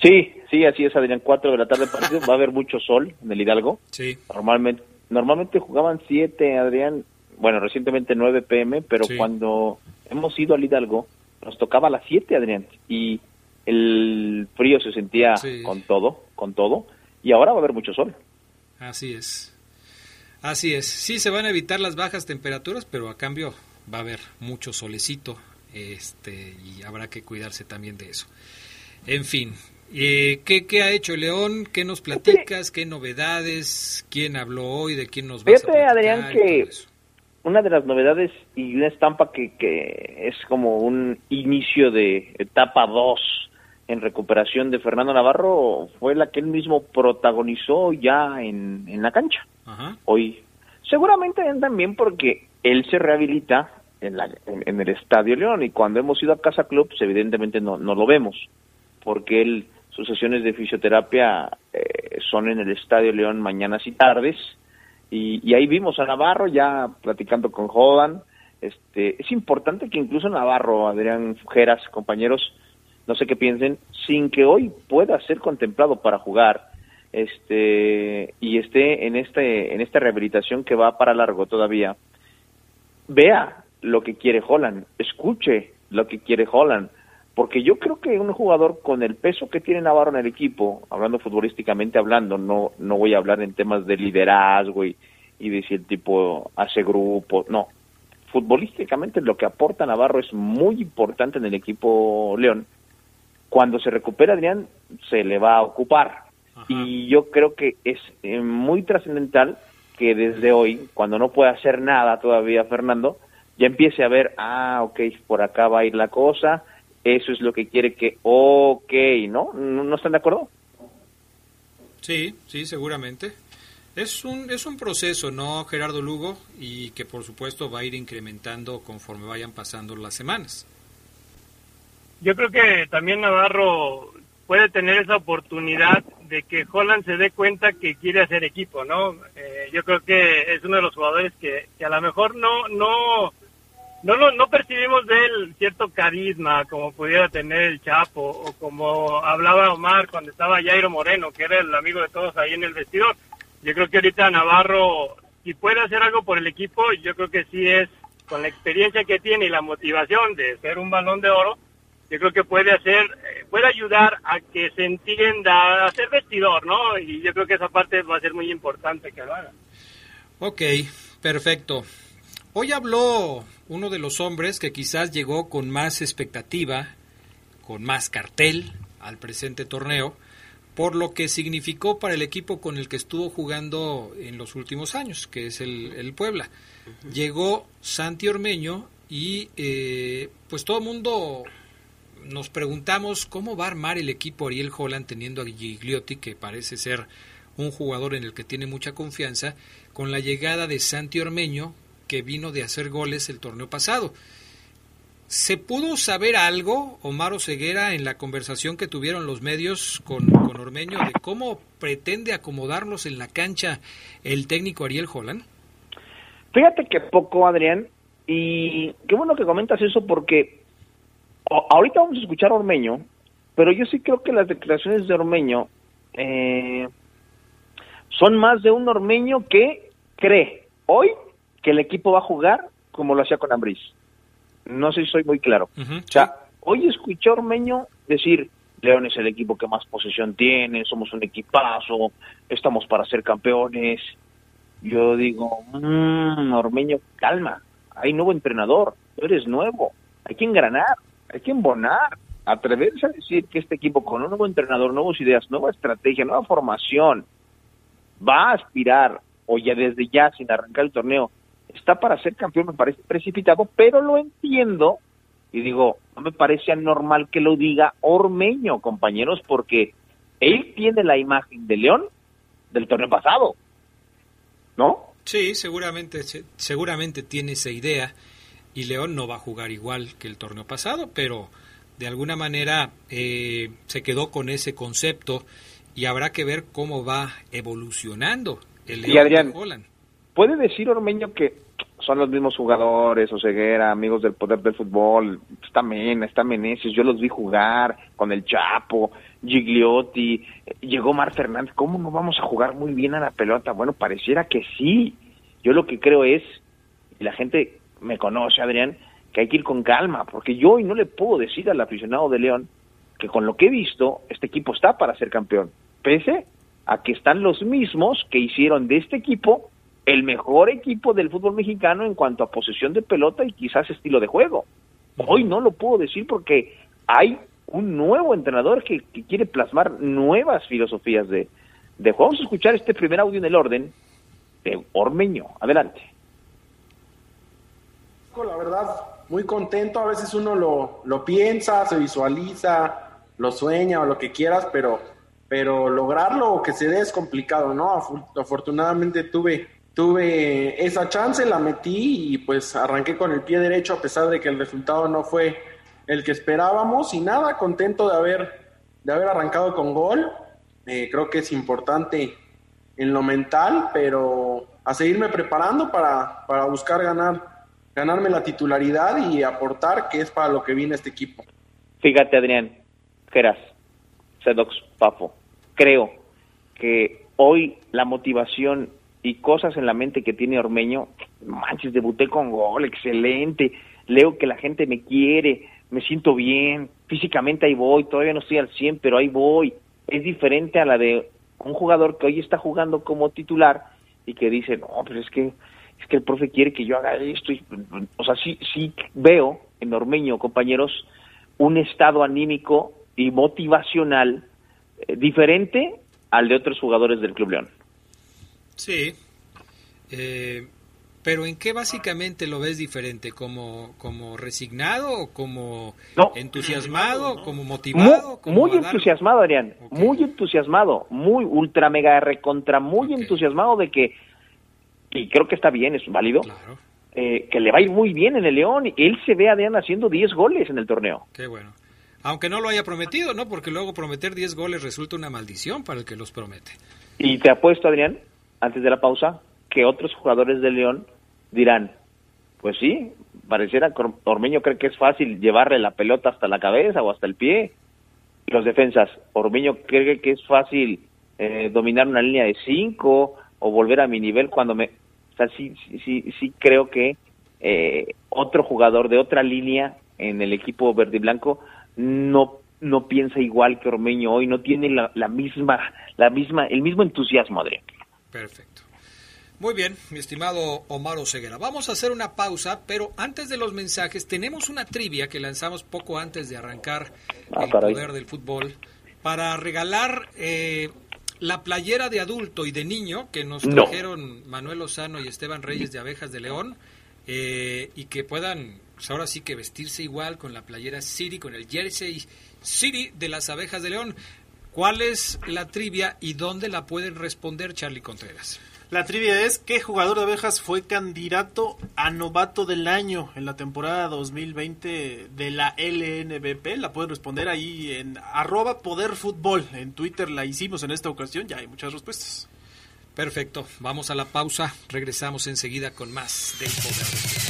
Speaker 7: Sí, sí, así es, Adrián. 4 de la tarde partido. Va a haber mucho sol en el Hidalgo.
Speaker 1: Sí.
Speaker 7: Normalmente, normalmente jugaban 7, Adrián. Bueno, recientemente 9 pm, pero cuando hemos ido al Hidalgo, nos tocaba a las 7, Adrián. Y el frío se sentía con todo, con todo. Y ahora va a haber mucho sol.
Speaker 1: Así es. Así es. Sí, se van a evitar las bajas temperaturas, pero a cambio va a haber mucho solecito este, y habrá que cuidarse también de eso. En fin, eh, ¿qué, ¿qué, ha hecho León? ¿Qué nos platicas? ¿Qué novedades? ¿Quién habló hoy? ¿De quién nos va
Speaker 7: a Adrián, que una de las novedades y una estampa que, que es como un inicio de etapa 2 en recuperación de Fernando Navarro fue la que él mismo protagonizó ya en, en la cancha. Hoy, seguramente también porque él se rehabilita en, la, en, el Estadio León y cuando hemos ido a Casa Club, pues evidentemente no, no lo vemos, porque él, sus sesiones de fisioterapia eh, son en el Estadio León mañanas y tardes y, ahí vimos a Navarro ya platicando con Jodan. Este, es importante que incluso Navarro, Adrián Fujeras, compañeros, no sé qué piensen, sin que hoy pueda ser contemplado para jugar este y esté en este en esta rehabilitación que va para largo todavía. Vea lo que quiere Holland, escuche lo que quiere Holland, porque yo creo que un jugador con el peso que tiene Navarro en el equipo, hablando futbolísticamente hablando, no no voy a hablar en temas de liderazgo y, y de si el tipo hace grupo, no. Futbolísticamente lo que aporta Navarro es muy importante en el equipo León cuando se recupera Adrián, se le va a ocupar. Y yo creo que es eh, muy trascendental que desde hoy, cuando no puede hacer nada todavía Fernando, ya empiece a ver, ah, ok, por acá va a ir la cosa, eso es lo que quiere que, ok, ¿no? ¿No, están de acuerdo?
Speaker 1: Sí, sí, seguramente. Es un, es un proceso, ¿no, Gerardo Lugo? Y que por supuesto va a ir incrementando conforme vayan pasando las semanas
Speaker 6: yo creo que también Navarro puede tener esa oportunidad de que Holland se dé cuenta que quiere hacer equipo, ¿no? Eh, yo creo que es uno de los jugadores que, a lo mejor no no no, no, percibimos de él cierto carisma como pudiera tener el Chapo o como hablaba Omar cuando estaba Jairo Moreno, que era el amigo de todos ahí en el vestidor. Yo creo que ahorita Navarro, si puede hacer algo por el equipo, yo creo que sí es con la experiencia que tiene y la motivación de ser un balón de oro, yo creo que puede hacer, eh, puede ayudar a que se entienda, a ser vestidor, ¿no? Y yo creo que esa parte va a ser muy importante que lo haga.
Speaker 1: Ok, perfecto. Hoy habló uno de los hombres que quizás llegó con más expectativa, con más cartel al presente torneo, por lo que significó para el equipo con el que estuvo jugando en los últimos años, que es el, Puebla. Llegó Santi Ormeño y eh, pues todo el mundo nos preguntamos cómo va a armar el equipo Ariel Holland teniendo a Gigliotti, que parece ser un jugador en el que tiene mucha confianza, con la llegada de Santi Ormeño, que vino de hacer goles el torneo pasado. ¿Se pudo saber algo, Omar Ceguera, en la conversación que tuvieron los medios con, Ormeño, de cómo pretende acomodarlos en la cancha el técnico Ariel Holland?
Speaker 7: Fíjate que poco, Adrián, y qué bueno que comentas eso porque ahorita vamos a escuchar a Ormeño, pero yo sí creo que las declaraciones de Ormeño eh, son más de un Ormeño que cree hoy que el equipo va a jugar como lo hacía con Ambriz. No sé si soy muy claro. o sea, hoy escuché a Ormeño decir, León es el equipo que más posesión tiene, somos un equipazo, estamos para ser campeones. Yo digo, mmm, Ormeño, calma, hay nuevo entrenador, eres nuevo, hay que engranar hay que embonar. atreverse a decir que este equipo con un nuevo entrenador, nuevas ideas, nueva estrategia, nueva formación, va a aspirar, o ya desde ya, sin arrancar el torneo, está para ser campeón, me parece precipitado, pero lo entiendo y digo, no me parece anormal que lo diga Ormeño, compañeros, porque él tiene la imagen de León del torneo pasado, ¿no?
Speaker 1: Sí, seguramente, seguramente tiene esa idea y León no va a jugar igual que el torneo pasado, pero de alguna manera eh, se quedó con ese concepto y habrá que ver cómo va evolucionando el León
Speaker 7: Adrián, ¿Puede decir Ormeño que son los mismos jugadores, Oseguera, amigos del poder del fútbol, está Mena, está Meneses, yo los vi jugar con el Chapo, Gigliotti, llegó Mar Fernández, ¿cómo no vamos a jugar muy bien a la pelota? Bueno, pareciera que sí. Yo lo que creo es, y la gente me conoce, Adrián, que hay que ir con calma, porque yo hoy no le puedo decir al aficionado de León que con lo que he visto, este equipo está para ser campeón, pese a que están los mismos que hicieron de este equipo el mejor equipo del fútbol mexicano en cuanto a posesión de pelota y quizás estilo de juego. Hoy no lo puedo decir porque hay un nuevo entrenador que, quiere plasmar nuevas filosofías de, de juego. Vamos a escuchar este primer audio en el orden de Ormeño. Adelante.
Speaker 8: La verdad, muy contento. A veces uno lo, lo piensa, se visualiza, lo sueña o lo que quieras, pero, pero lograrlo o que se dé es complicado, ¿no? Afortunadamente tuve tuve esa chance, la metí y pues arranqué con el pie derecho a pesar de que el resultado no fue el que esperábamos y nada, contento de haber, de haber arrancado con gol. Eh, creo que es importante en lo mental, pero a seguirme preparando para, para buscar ganar, ganarme la titularidad y aportar, que es para lo que viene este equipo.
Speaker 7: Fíjate, Adrián, Geras, Sedox, Papo, creo que hoy la motivación y cosas en la mente que tiene Ormeño, manches, debuté con gol, excelente, leo que la gente me quiere, me siento bien, físicamente ahí voy, todavía no estoy al 100, pero ahí voy. Es diferente a la de un jugador que hoy está jugando como titular y que dice, no, pero es que es que el profe quiere que yo haga esto. o sea, sí, sí veo en Ormeño, compañeros, un estado anímico y motivacional eh, diferente al de otros jugadores del Club León.
Speaker 1: Sí. Eh, pero ¿en qué básicamente lo ves diferente? ¿Como, como resignado o como entusiasmado, como motivado?
Speaker 7: Muy, entusiasmado, Adrián. Muy entusiasmado. Muy ultra mega recontra, muy entusiasmado de que, y creo que está bien, es válido, eh, que le va a ir muy bien en el León. Él se ve, Adrián, haciendo 10 goles en el torneo.
Speaker 1: Qué bueno. Aunque no lo haya prometido, ¿no? Porque luego prometer 10 goles resulta una maldición para el que los promete.
Speaker 7: Y te apuesto, Adrián, antes de la pausa, que otros jugadores de León dirán, pues sí, pareciera que Ormeño cree que es fácil llevarle la pelota hasta la cabeza o hasta el pie. Los defensas, Ormeño cree que es fácil eh, dominar una línea de cinco o volver a mi nivel cuando me... O sea, sí, sí, sí creo que eh, otro jugador de otra línea en el equipo verde y blanco no no piensa igual que Ormeño hoy, no tiene la, la misma, la misma, el mismo entusiasmo, Adrián.
Speaker 1: Perfecto. Muy bien, mi estimado Omar Oseguera. Vamos a hacer una pausa, pero antes de los mensajes, tenemos una trivia que lanzamos poco antes de arrancar ah, el poder del fútbol para regalar eh, la playera de adulto y de niño que nos trajeron Manuel Lozano y Esteban Reyes de Abejas de León eh, y que puedan, pues ahora sí que vestirse igual con la playera City, con el jersey City de las Abejas de León. ¿Cuál es la trivia y dónde la pueden responder, Charlie Contreras?
Speaker 2: La trivia es ¿qué jugador de abejas fue candidato a novato del año en la temporada 2020 de la LNBP? La pueden responder ahí en arroba poderfutbol. En Twitter la hicimos en esta ocasión, ya hay muchas respuestas.
Speaker 1: Perfecto, vamos a la pausa, regresamos enseguida con más del poder.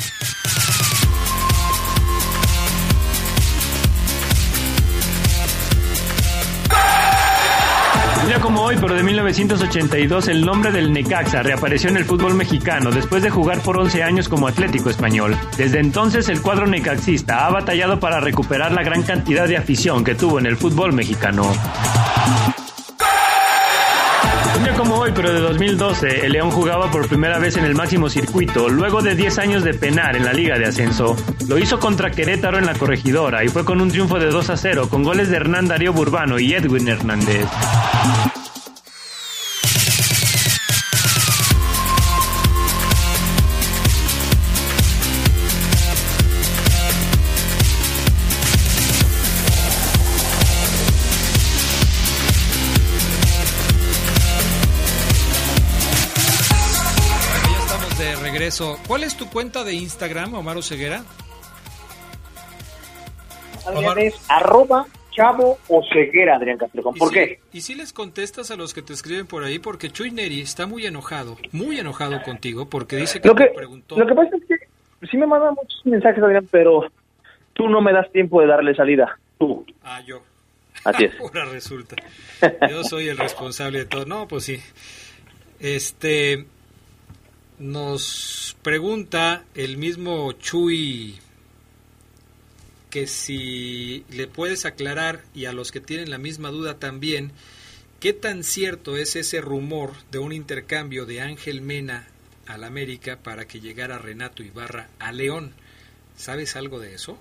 Speaker 4: Ya como hoy, pero de 1982, el nombre del Necaxa reapareció en el fútbol mexicano después de jugar por 11 años como Atlético Español. Desde entonces, el cuadro necaxista ha batallado para recuperar la gran cantidad de afición que tuvo en el fútbol mexicano hoy, pero de 2012, el León jugaba por primera vez en el máximo circuito, luego de 10 años de penar en la Liga de Ascenso. Lo hizo contra Querétaro en la corregidora y fue con un triunfo de 2 a 0, con goles de Hernán Darío Burbano y Edwin Hernández.
Speaker 1: ¿Cuál es tu cuenta de Instagram, Omar Ceguera?
Speaker 7: Es arroba chavo o ceguera, Adrián Castrejón. ¿Por qué?
Speaker 1: Y si les contestas a los que te escriben por ahí, porque Chuy Neri está muy enojado, muy enojado contigo, porque dice que,
Speaker 7: lo que preguntó... Lo que pasa es que sí me mandan muchos mensajes, Adrián, pero tú no me das tiempo de darle salida. Tú.
Speaker 1: Ah, yo.
Speaker 7: Así es.
Speaker 1: Ahora resulta. Yo soy el responsable de todo. No, pues sí. Este, nos pregunta el mismo Chuy que si le puedes aclarar y a los que tienen la misma duda también, ¿qué tan cierto es ese rumor de un intercambio de Ángel Mena al América para que llegara Renato Ibarra a León? ¿Sabes algo de eso?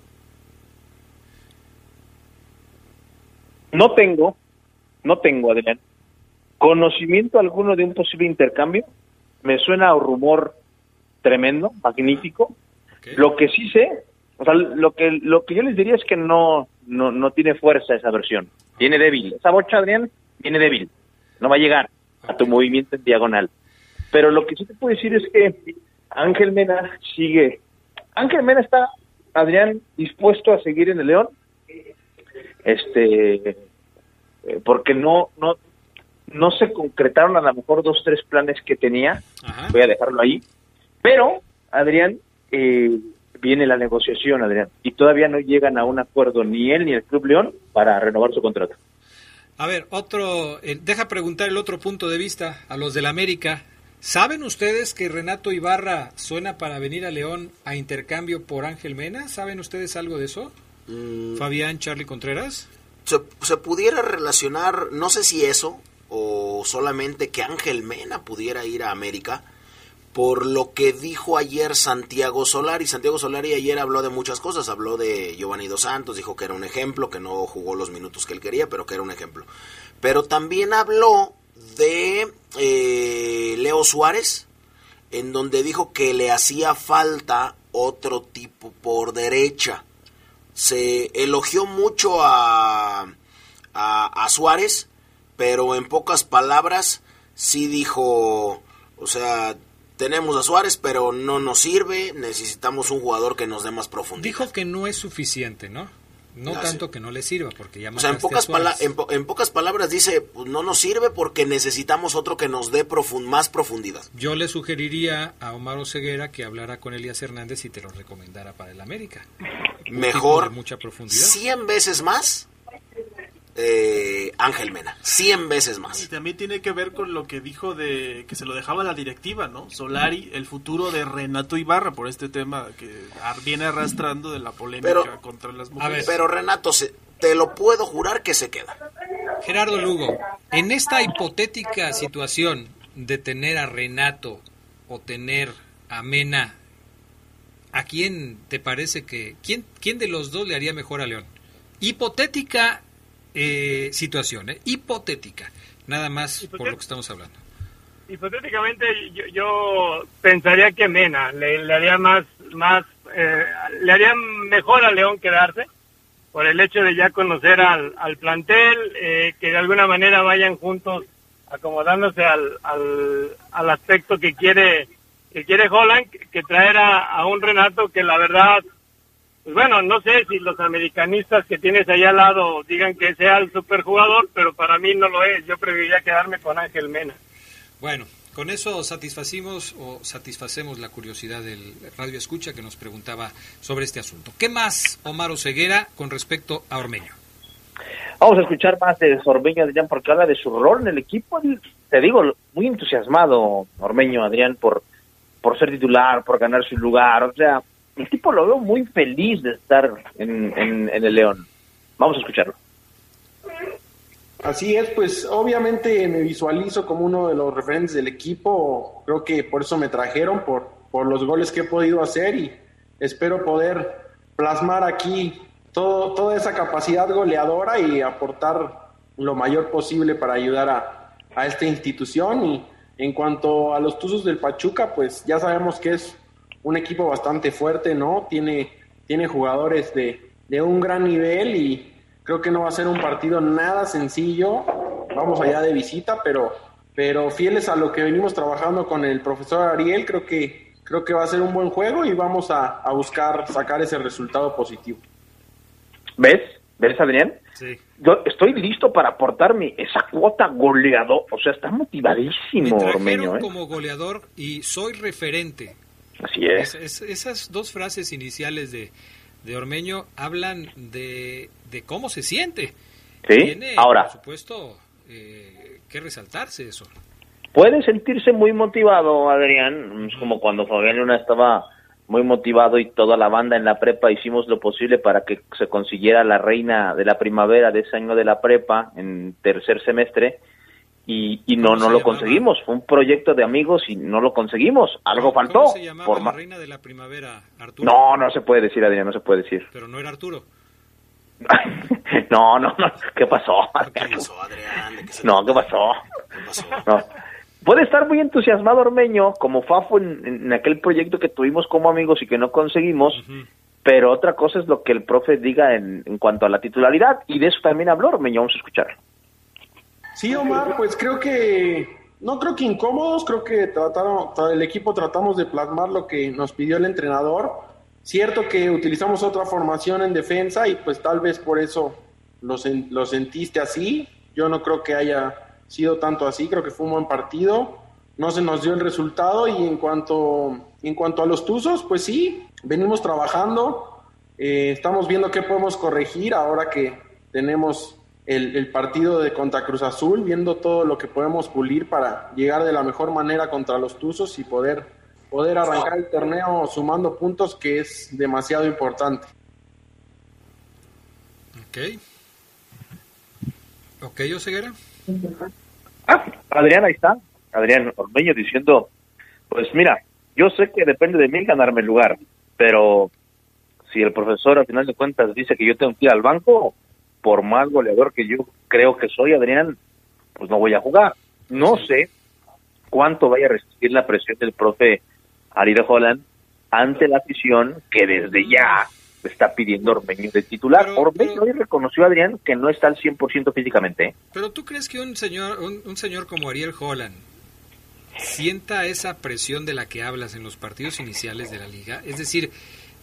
Speaker 7: No tengo, no tengo, Adrián, conocimiento alguno de un posible intercambio me suena a rumor tremendo, magnífico. Lo que sí sé, o sea, lo que, lo que yo les diría es que no, no, no tiene fuerza esa versión. Tiene débil. Esa bocha, Adrián, tiene débil. No va a llegar a tu movimiento en diagonal. Pero lo que sí te puedo decir es que Ángel Mena sigue. Ángel Mena está, Adrián, dispuesto a seguir en el León. Este, eh, porque no, no, no se concretaron a lo mejor dos, tres planes que tenía, voy a dejarlo ahí, pero Adrián, eh, viene la negociación, Adrián, y todavía no llegan a un acuerdo ni él ni el Club León para renovar su contrato.
Speaker 1: A ver, otro, eh, deja preguntar el otro punto de vista a los del América. ¿Saben ustedes que Renato Ibarra suena para venir a León a intercambio por Ángel Mena? ¿Saben ustedes algo de eso? Mm. Fabián, Charlie Contreras.
Speaker 3: se, pudiera relacionar, no sé si eso, o solamente que Ángel Mena pudiera ir a América, por lo que dijo ayer Santiago Solari. Santiago Solari ayer habló de muchas cosas, habló de Giovanni Dos Santos, dijo que era un ejemplo, que no jugó los minutos que él quería, pero que era un ejemplo. Pero también habló de eh, Leo Suárez, en donde dijo que le hacía falta otro tipo por derecha. Se elogió mucho a, a, a Suárez, pero en pocas palabras sí dijo, o sea, tenemos a Suárez, pero no nos sirve, necesitamos un jugador que nos dé más profundidad.
Speaker 1: Dijo que no es suficiente, ¿no? No tanto que no le sirva, porque ya
Speaker 3: O sea, en pocas, en, pocas palabras dice, pues no nos sirve porque necesitamos otro que nos dé más profundidad.
Speaker 1: Yo le sugeriría a Omar Oseguera que hablara con Elías Hernández y te lo recomendara para el América.
Speaker 3: Mejor,
Speaker 1: mucha profundidad.
Speaker 3: 100 veces más eh, Ángel Mena, 100 veces más.
Speaker 2: Y también tiene que ver con lo que dijo de que se lo dejaba la directiva, ¿no? Solari, el futuro de Renato Ibarra por este tema que viene arrastrando de la polémica contra las mujeres.
Speaker 3: pero Renato, te lo puedo jurar que se queda.
Speaker 1: Gerardo Lugo, en esta hipotética situación de tener a Renato o tener a Mena, ¿a quién te parece que quién quién de los dos le haría mejor a León? Hipotética eh, situación, eh, hipotética, nada más por lo que estamos hablando.
Speaker 6: Hipotéticamente yo, pensaría que Mena le, haría más, más eh, le haría mejor a León quedarse por el hecho de ya conocer al, al plantel, eh, que de alguna manera vayan juntos acomodándose al, al, al aspecto que quiere que quiere Holland, que traer a un Renato que la verdad pues bueno, no sé si los americanistas que tienes allá al lado digan que sea el superjugador, pero para mí no lo es. Yo preferiría quedarme con Ángel Mena.
Speaker 1: Bueno, con eso satisfacimos o satisfacemos la curiosidad del radio escucha que nos preguntaba sobre este asunto. ¿Qué más, Omar Oseguera, con respecto a Ormeño?
Speaker 7: Vamos a escuchar más de Ormeño, Adrián, porque habla de su rol en el equipo. Te digo, muy entusiasmado Ormeño, Adrián, por, por ser titular, por ganar su lugar. O sea, el tipo lo veo muy feliz de estar en, el León. Vamos a escucharlo.
Speaker 8: Así es, pues obviamente me visualizo como uno de los referentes del equipo, creo que por eso me trajeron, por, por los goles que he podido hacer y espero poder plasmar aquí todo, toda esa capacidad goleadora y aportar lo mayor posible para ayudar a, a esta institución. Y en cuanto a los Tuzos del Pachuca, pues ya sabemos que es un equipo bastante fuerte, ¿no? Tiene, tiene jugadores de, de un gran nivel y Creo que no va a ser un partido nada sencillo. Vamos allá de visita, pero, pero fieles a lo que venimos trabajando con el profesor Ariel, creo que, creo que va a ser un buen juego y vamos a, buscar sacar ese resultado positivo.
Speaker 7: ¿Ves? ¿Ves, Adrián? Sí. Yo estoy listo para aportarme esa cuota goleador. O sea, está motivadísimo, Me ¿eh?
Speaker 1: como goleador y soy referente.
Speaker 7: Así es
Speaker 1: esas dos frases iniciales de, de Ormeño hablan de, cómo se siente.
Speaker 7: Sí, Tiene, ahora.
Speaker 1: Por supuesto, eh, que resaltarse eso.
Speaker 7: Puede sentirse muy motivado, Adrián, como cuando Fabián Luna estaba muy motivado y toda la banda en la prepa hicimos lo posible para que se consiguiera la reina de la primavera de ese año de la prepa en tercer semestre y, y no no lo conseguimos. Fue un proyecto de amigos y no lo conseguimos. Algo faltó.
Speaker 1: ¿Cómo se llamaba la reina de la primavera, Arturo?
Speaker 7: No, no se puede decir, Adrián, no se puede decir.
Speaker 1: Pero no era Arturo.
Speaker 7: no, no, no. ¿Qué pasó? ¿Qué pasó, Adrián? no, ¿qué pasó? No. Puede estar muy entusiasmado Ormeño, como Fafo en, aquel proyecto que tuvimos como amigos y que no conseguimos, pero otra cosa es lo que el profe diga en, en cuanto a la titularidad, y de eso también habló Ormeño, vamos a escuchar.
Speaker 8: Sí, Omar, pues creo que, no creo que incómodos, creo que trataron, el equipo tratamos de plasmar lo que nos pidió el entrenador. Cierto que utilizamos otra formación en defensa y pues tal vez por eso lo, sentiste así. Yo no creo que haya sido tanto así, creo que fue un buen partido. No se nos dio el resultado y en cuanto, en cuanto a los Tuzos, pues sí, venimos trabajando, eh, estamos viendo qué podemos corregir ahora que tenemos el, partido de contra Cruz Azul, viendo todo lo que podemos pulir para llegar de la mejor manera contra los Tuzos y poder, poder arrancar el torneo sumando puntos, que es demasiado importante.
Speaker 1: Ok. Ok, Oseguera.
Speaker 7: Ah, Adrián, ahí está. Adrián Ormeño diciendo, pues mira, yo sé que depende de mí ganarme el lugar, pero si el profesor al final de cuentas dice que yo tengo que ir al banco, por más goleador que yo creo que soy, Adrián, pues no voy a jugar. No sé cuánto vaya a resistir la presión del profe Ariel Holland ante la afición que desde ya está pidiendo Ormeño de titular. Ormeño hoy reconoció, Adrián, que no está al 100% físicamente. ¿eh?
Speaker 1: Pero tú crees que un señor, un señor como Ariel Holland sienta esa presión de la que hablas en los partidos iniciales de la liga? Es decir,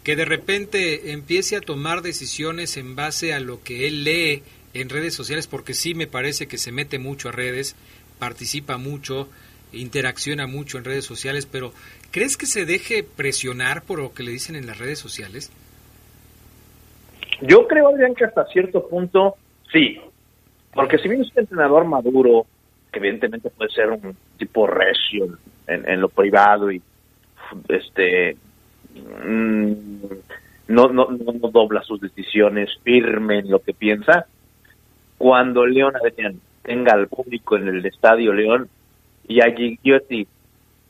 Speaker 1: que de repente empiece a tomar decisiones en base a lo que él lee en redes sociales, porque sí me parece que se mete mucho a redes, participa mucho, interacciona mucho en redes sociales, pero ¿crees que se deje presionar por lo que le dicen en las redes sociales?
Speaker 7: Yo creo, Adrián, que hasta cierto punto sí, porque si bien es un entrenador maduro, que evidentemente puede ser un tipo recio en, lo privado y este no, no, no, dobla sus decisiones, firme en lo que piensa. Cuando León tenga al público en el estadio León y allí Giotti,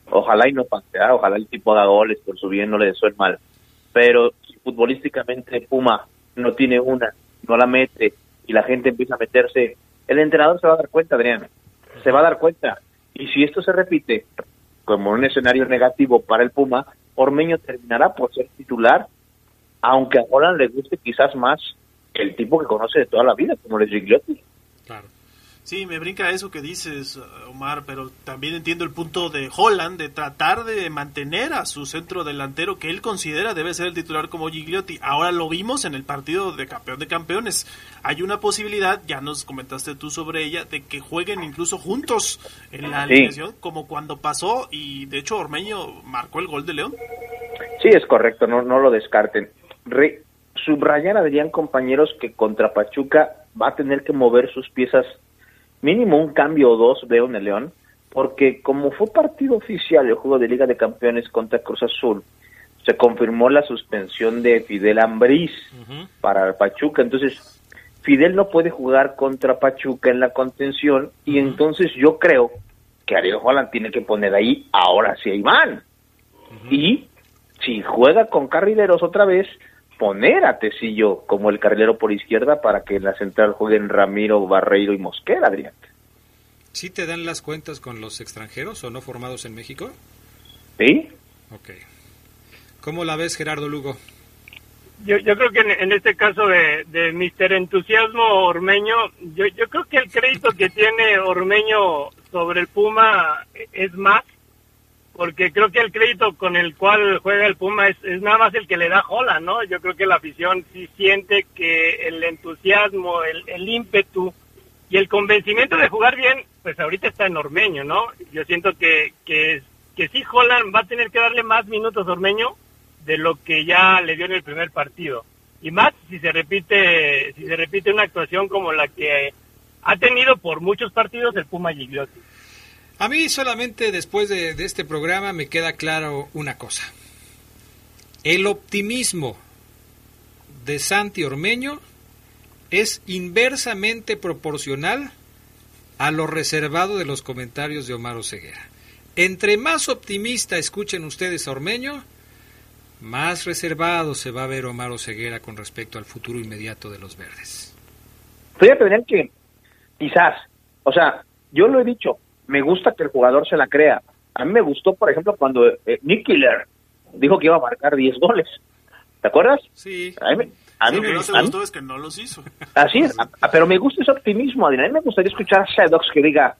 Speaker 7: ojalá y no pase, ¿ah? ojalá el tipo haga goles por su bien, no le deseo mal. Pero futbolísticamente Puma no tiene una, no la mete y la gente empieza a meterse, el entrenador se va a dar cuenta, Adrián, se va a dar cuenta. Y si esto se repite como un escenario negativo para el Puma, Ormeño terminará por ser titular, aunque a Holland le guste quizás más el tipo que conoce de toda la vida, como el Gigliotti.
Speaker 2: Claro. Sí, me brinca eso que dices, Omar, pero también entiendo el punto de Holland de tratar de mantener a su centro delantero que él considera debe ser el titular como Gigliotti. Ahora lo vimos en el partido de campeón de campeones. Hay una posibilidad, ya nos comentaste tú sobre ella, de que jueguen incluso juntos en la alineación, como cuando pasó y de hecho Ormeño marcó el gol de León.
Speaker 7: Sí, es correcto, no, no lo descarten. Re subrayar, Adrián, compañeros, que contra Pachuca va a tener que mover sus piezas mínimo un cambio o dos veo en el León, porque como fue partido oficial el juego de Liga de Campeones contra Cruz Azul, se confirmó la suspensión de Fidel Ambriz para el Pachuca, entonces Fidel no puede jugar contra Pachuca en la contención y entonces yo creo que Ariel Holland tiene que poner ahí ahora sí a Iván. Y si juega con carrileros otra vez, poner a Tecillo como el carrilero por izquierda para que en la central jueguen Ramiro, Barreiro y Mosquera, Adrián.
Speaker 1: ¿Sí te dan las cuentas con los extranjeros o no formados en México?
Speaker 7: Sí.
Speaker 1: Ok. ¿Cómo la ves, Gerardo Lugo?
Speaker 6: Yo, yo creo que en, este caso de, de Mister Entusiasmo Ormeño, yo, yo creo que el crédito que tiene Ormeño sobre el Puma es más, porque creo que el crédito con el cual juega el Puma es, nada más el que le da jola, ¿no? Yo creo que la afición sí siente que el entusiasmo, el, el ímpetu y el convencimiento de jugar bien, pues ahorita está en Ormeño, ¿no? Yo siento que, que, que sí Holland va a tener que darle más minutos a Ormeño, de lo que ya le dio en el primer partido. Y más si se repite, si se repite una actuación como la que ha tenido por muchos partidos el Puma Gigliotti.
Speaker 1: A mí solamente después de, este programa me queda claro una cosa. El optimismo de Santi Ormeño es inversamente proporcional a lo reservado de los comentarios de Omar Ceguera. Entre más optimista escuchen ustedes a Ormeño, más reservado se va a ver Omar Ceguera con respecto al futuro inmediato de los verdes.
Speaker 7: Fíjate, tener que quizás, o sea, yo lo he dicho, me gusta que el jugador se la crea. A mí me gustó, por ejemplo, cuando eh, Nick Killer dijo que iba a marcar 10 goles. ¿Te acuerdas?
Speaker 1: Sí.
Speaker 2: A mí, a mí, me gustó es que no los hizo.
Speaker 7: Así es, pero me gusta ese optimismo, Adrián. A mí me gustaría escuchar a Shadows que diga,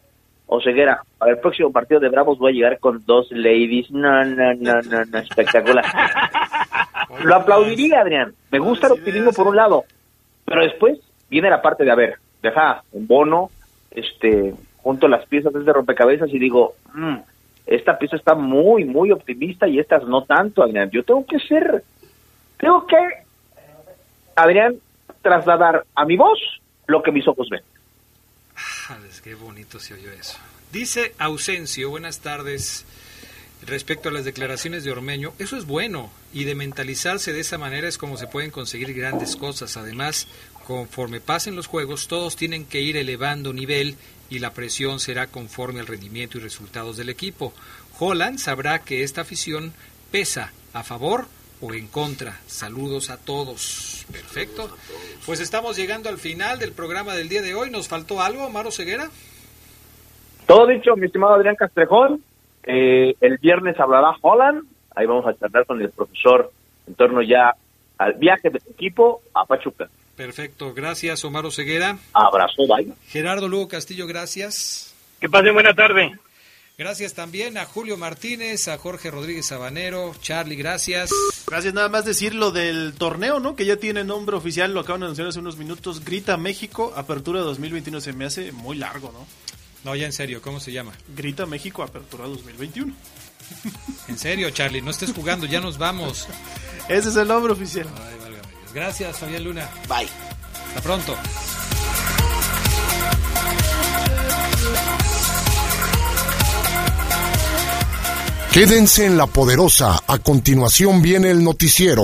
Speaker 7: o Ceguera, para el próximo partido de Bravos voy a llegar con dos ladies. No, no, no, no, no, espectacular. Lo aplaudiría, Adrián. Me gusta el optimismo por un lado, pero después viene la parte de, a ver, deja un bono, este, junto las piezas de rompecabezas y digo, mm, esta pieza está muy, muy optimista y estas no tanto, Adrián. Yo tengo que ser, tengo que, Adrián, trasladar a mi voz lo que mis ojos ven.
Speaker 1: Qué bonito se oyó eso. Dice Ausencio, buenas tardes. Respecto a las declaraciones de Ormeño, eso es bueno y de mentalizarse de esa manera es como se pueden conseguir grandes cosas. Además, conforme pasen los juegos, todos tienen que ir elevando nivel y la presión será conforme al rendimiento y resultados del equipo. Holland sabrá que esta afición pesa a favor o en contra. Saludos a todos. Perfecto. Pues estamos llegando al final del programa del día de hoy. ¿Nos faltó algo, Maro Ceguera?
Speaker 7: Todo dicho, mi estimado Adrián Castrejón. Eh, el viernes hablará Holland. Ahí vamos a charlar con el profesor en torno ya al viaje del equipo a Pachuca.
Speaker 1: Perfecto. Gracias, Omar Ceguera.
Speaker 7: Abrazo, bye.
Speaker 1: Gerardo Lugo Castillo, gracias.
Speaker 6: Que pasen buena tarde.
Speaker 1: Gracias también a Julio Martínez, a Jorge Rodríguez Sabanero, Charlie, gracias.
Speaker 2: Gracias, nada más decir lo del torneo, ¿no? Que ya tiene nombre oficial, lo acaban de anunciar hace unos minutos. Grita México, Apertura 2021. Se me hace muy largo, ¿no?
Speaker 1: No, ya en serio, ¿cómo se llama?
Speaker 2: Grita México, Apertura 2021.
Speaker 1: En serio, Charlie, no estés jugando, ya nos vamos.
Speaker 2: Ese es el nombre oficial.
Speaker 1: Ay, Gracias, Fabián Luna.
Speaker 3: Bye.
Speaker 1: Hasta pronto.
Speaker 9: Quédense en la poderosa. A continuación viene el noticiero.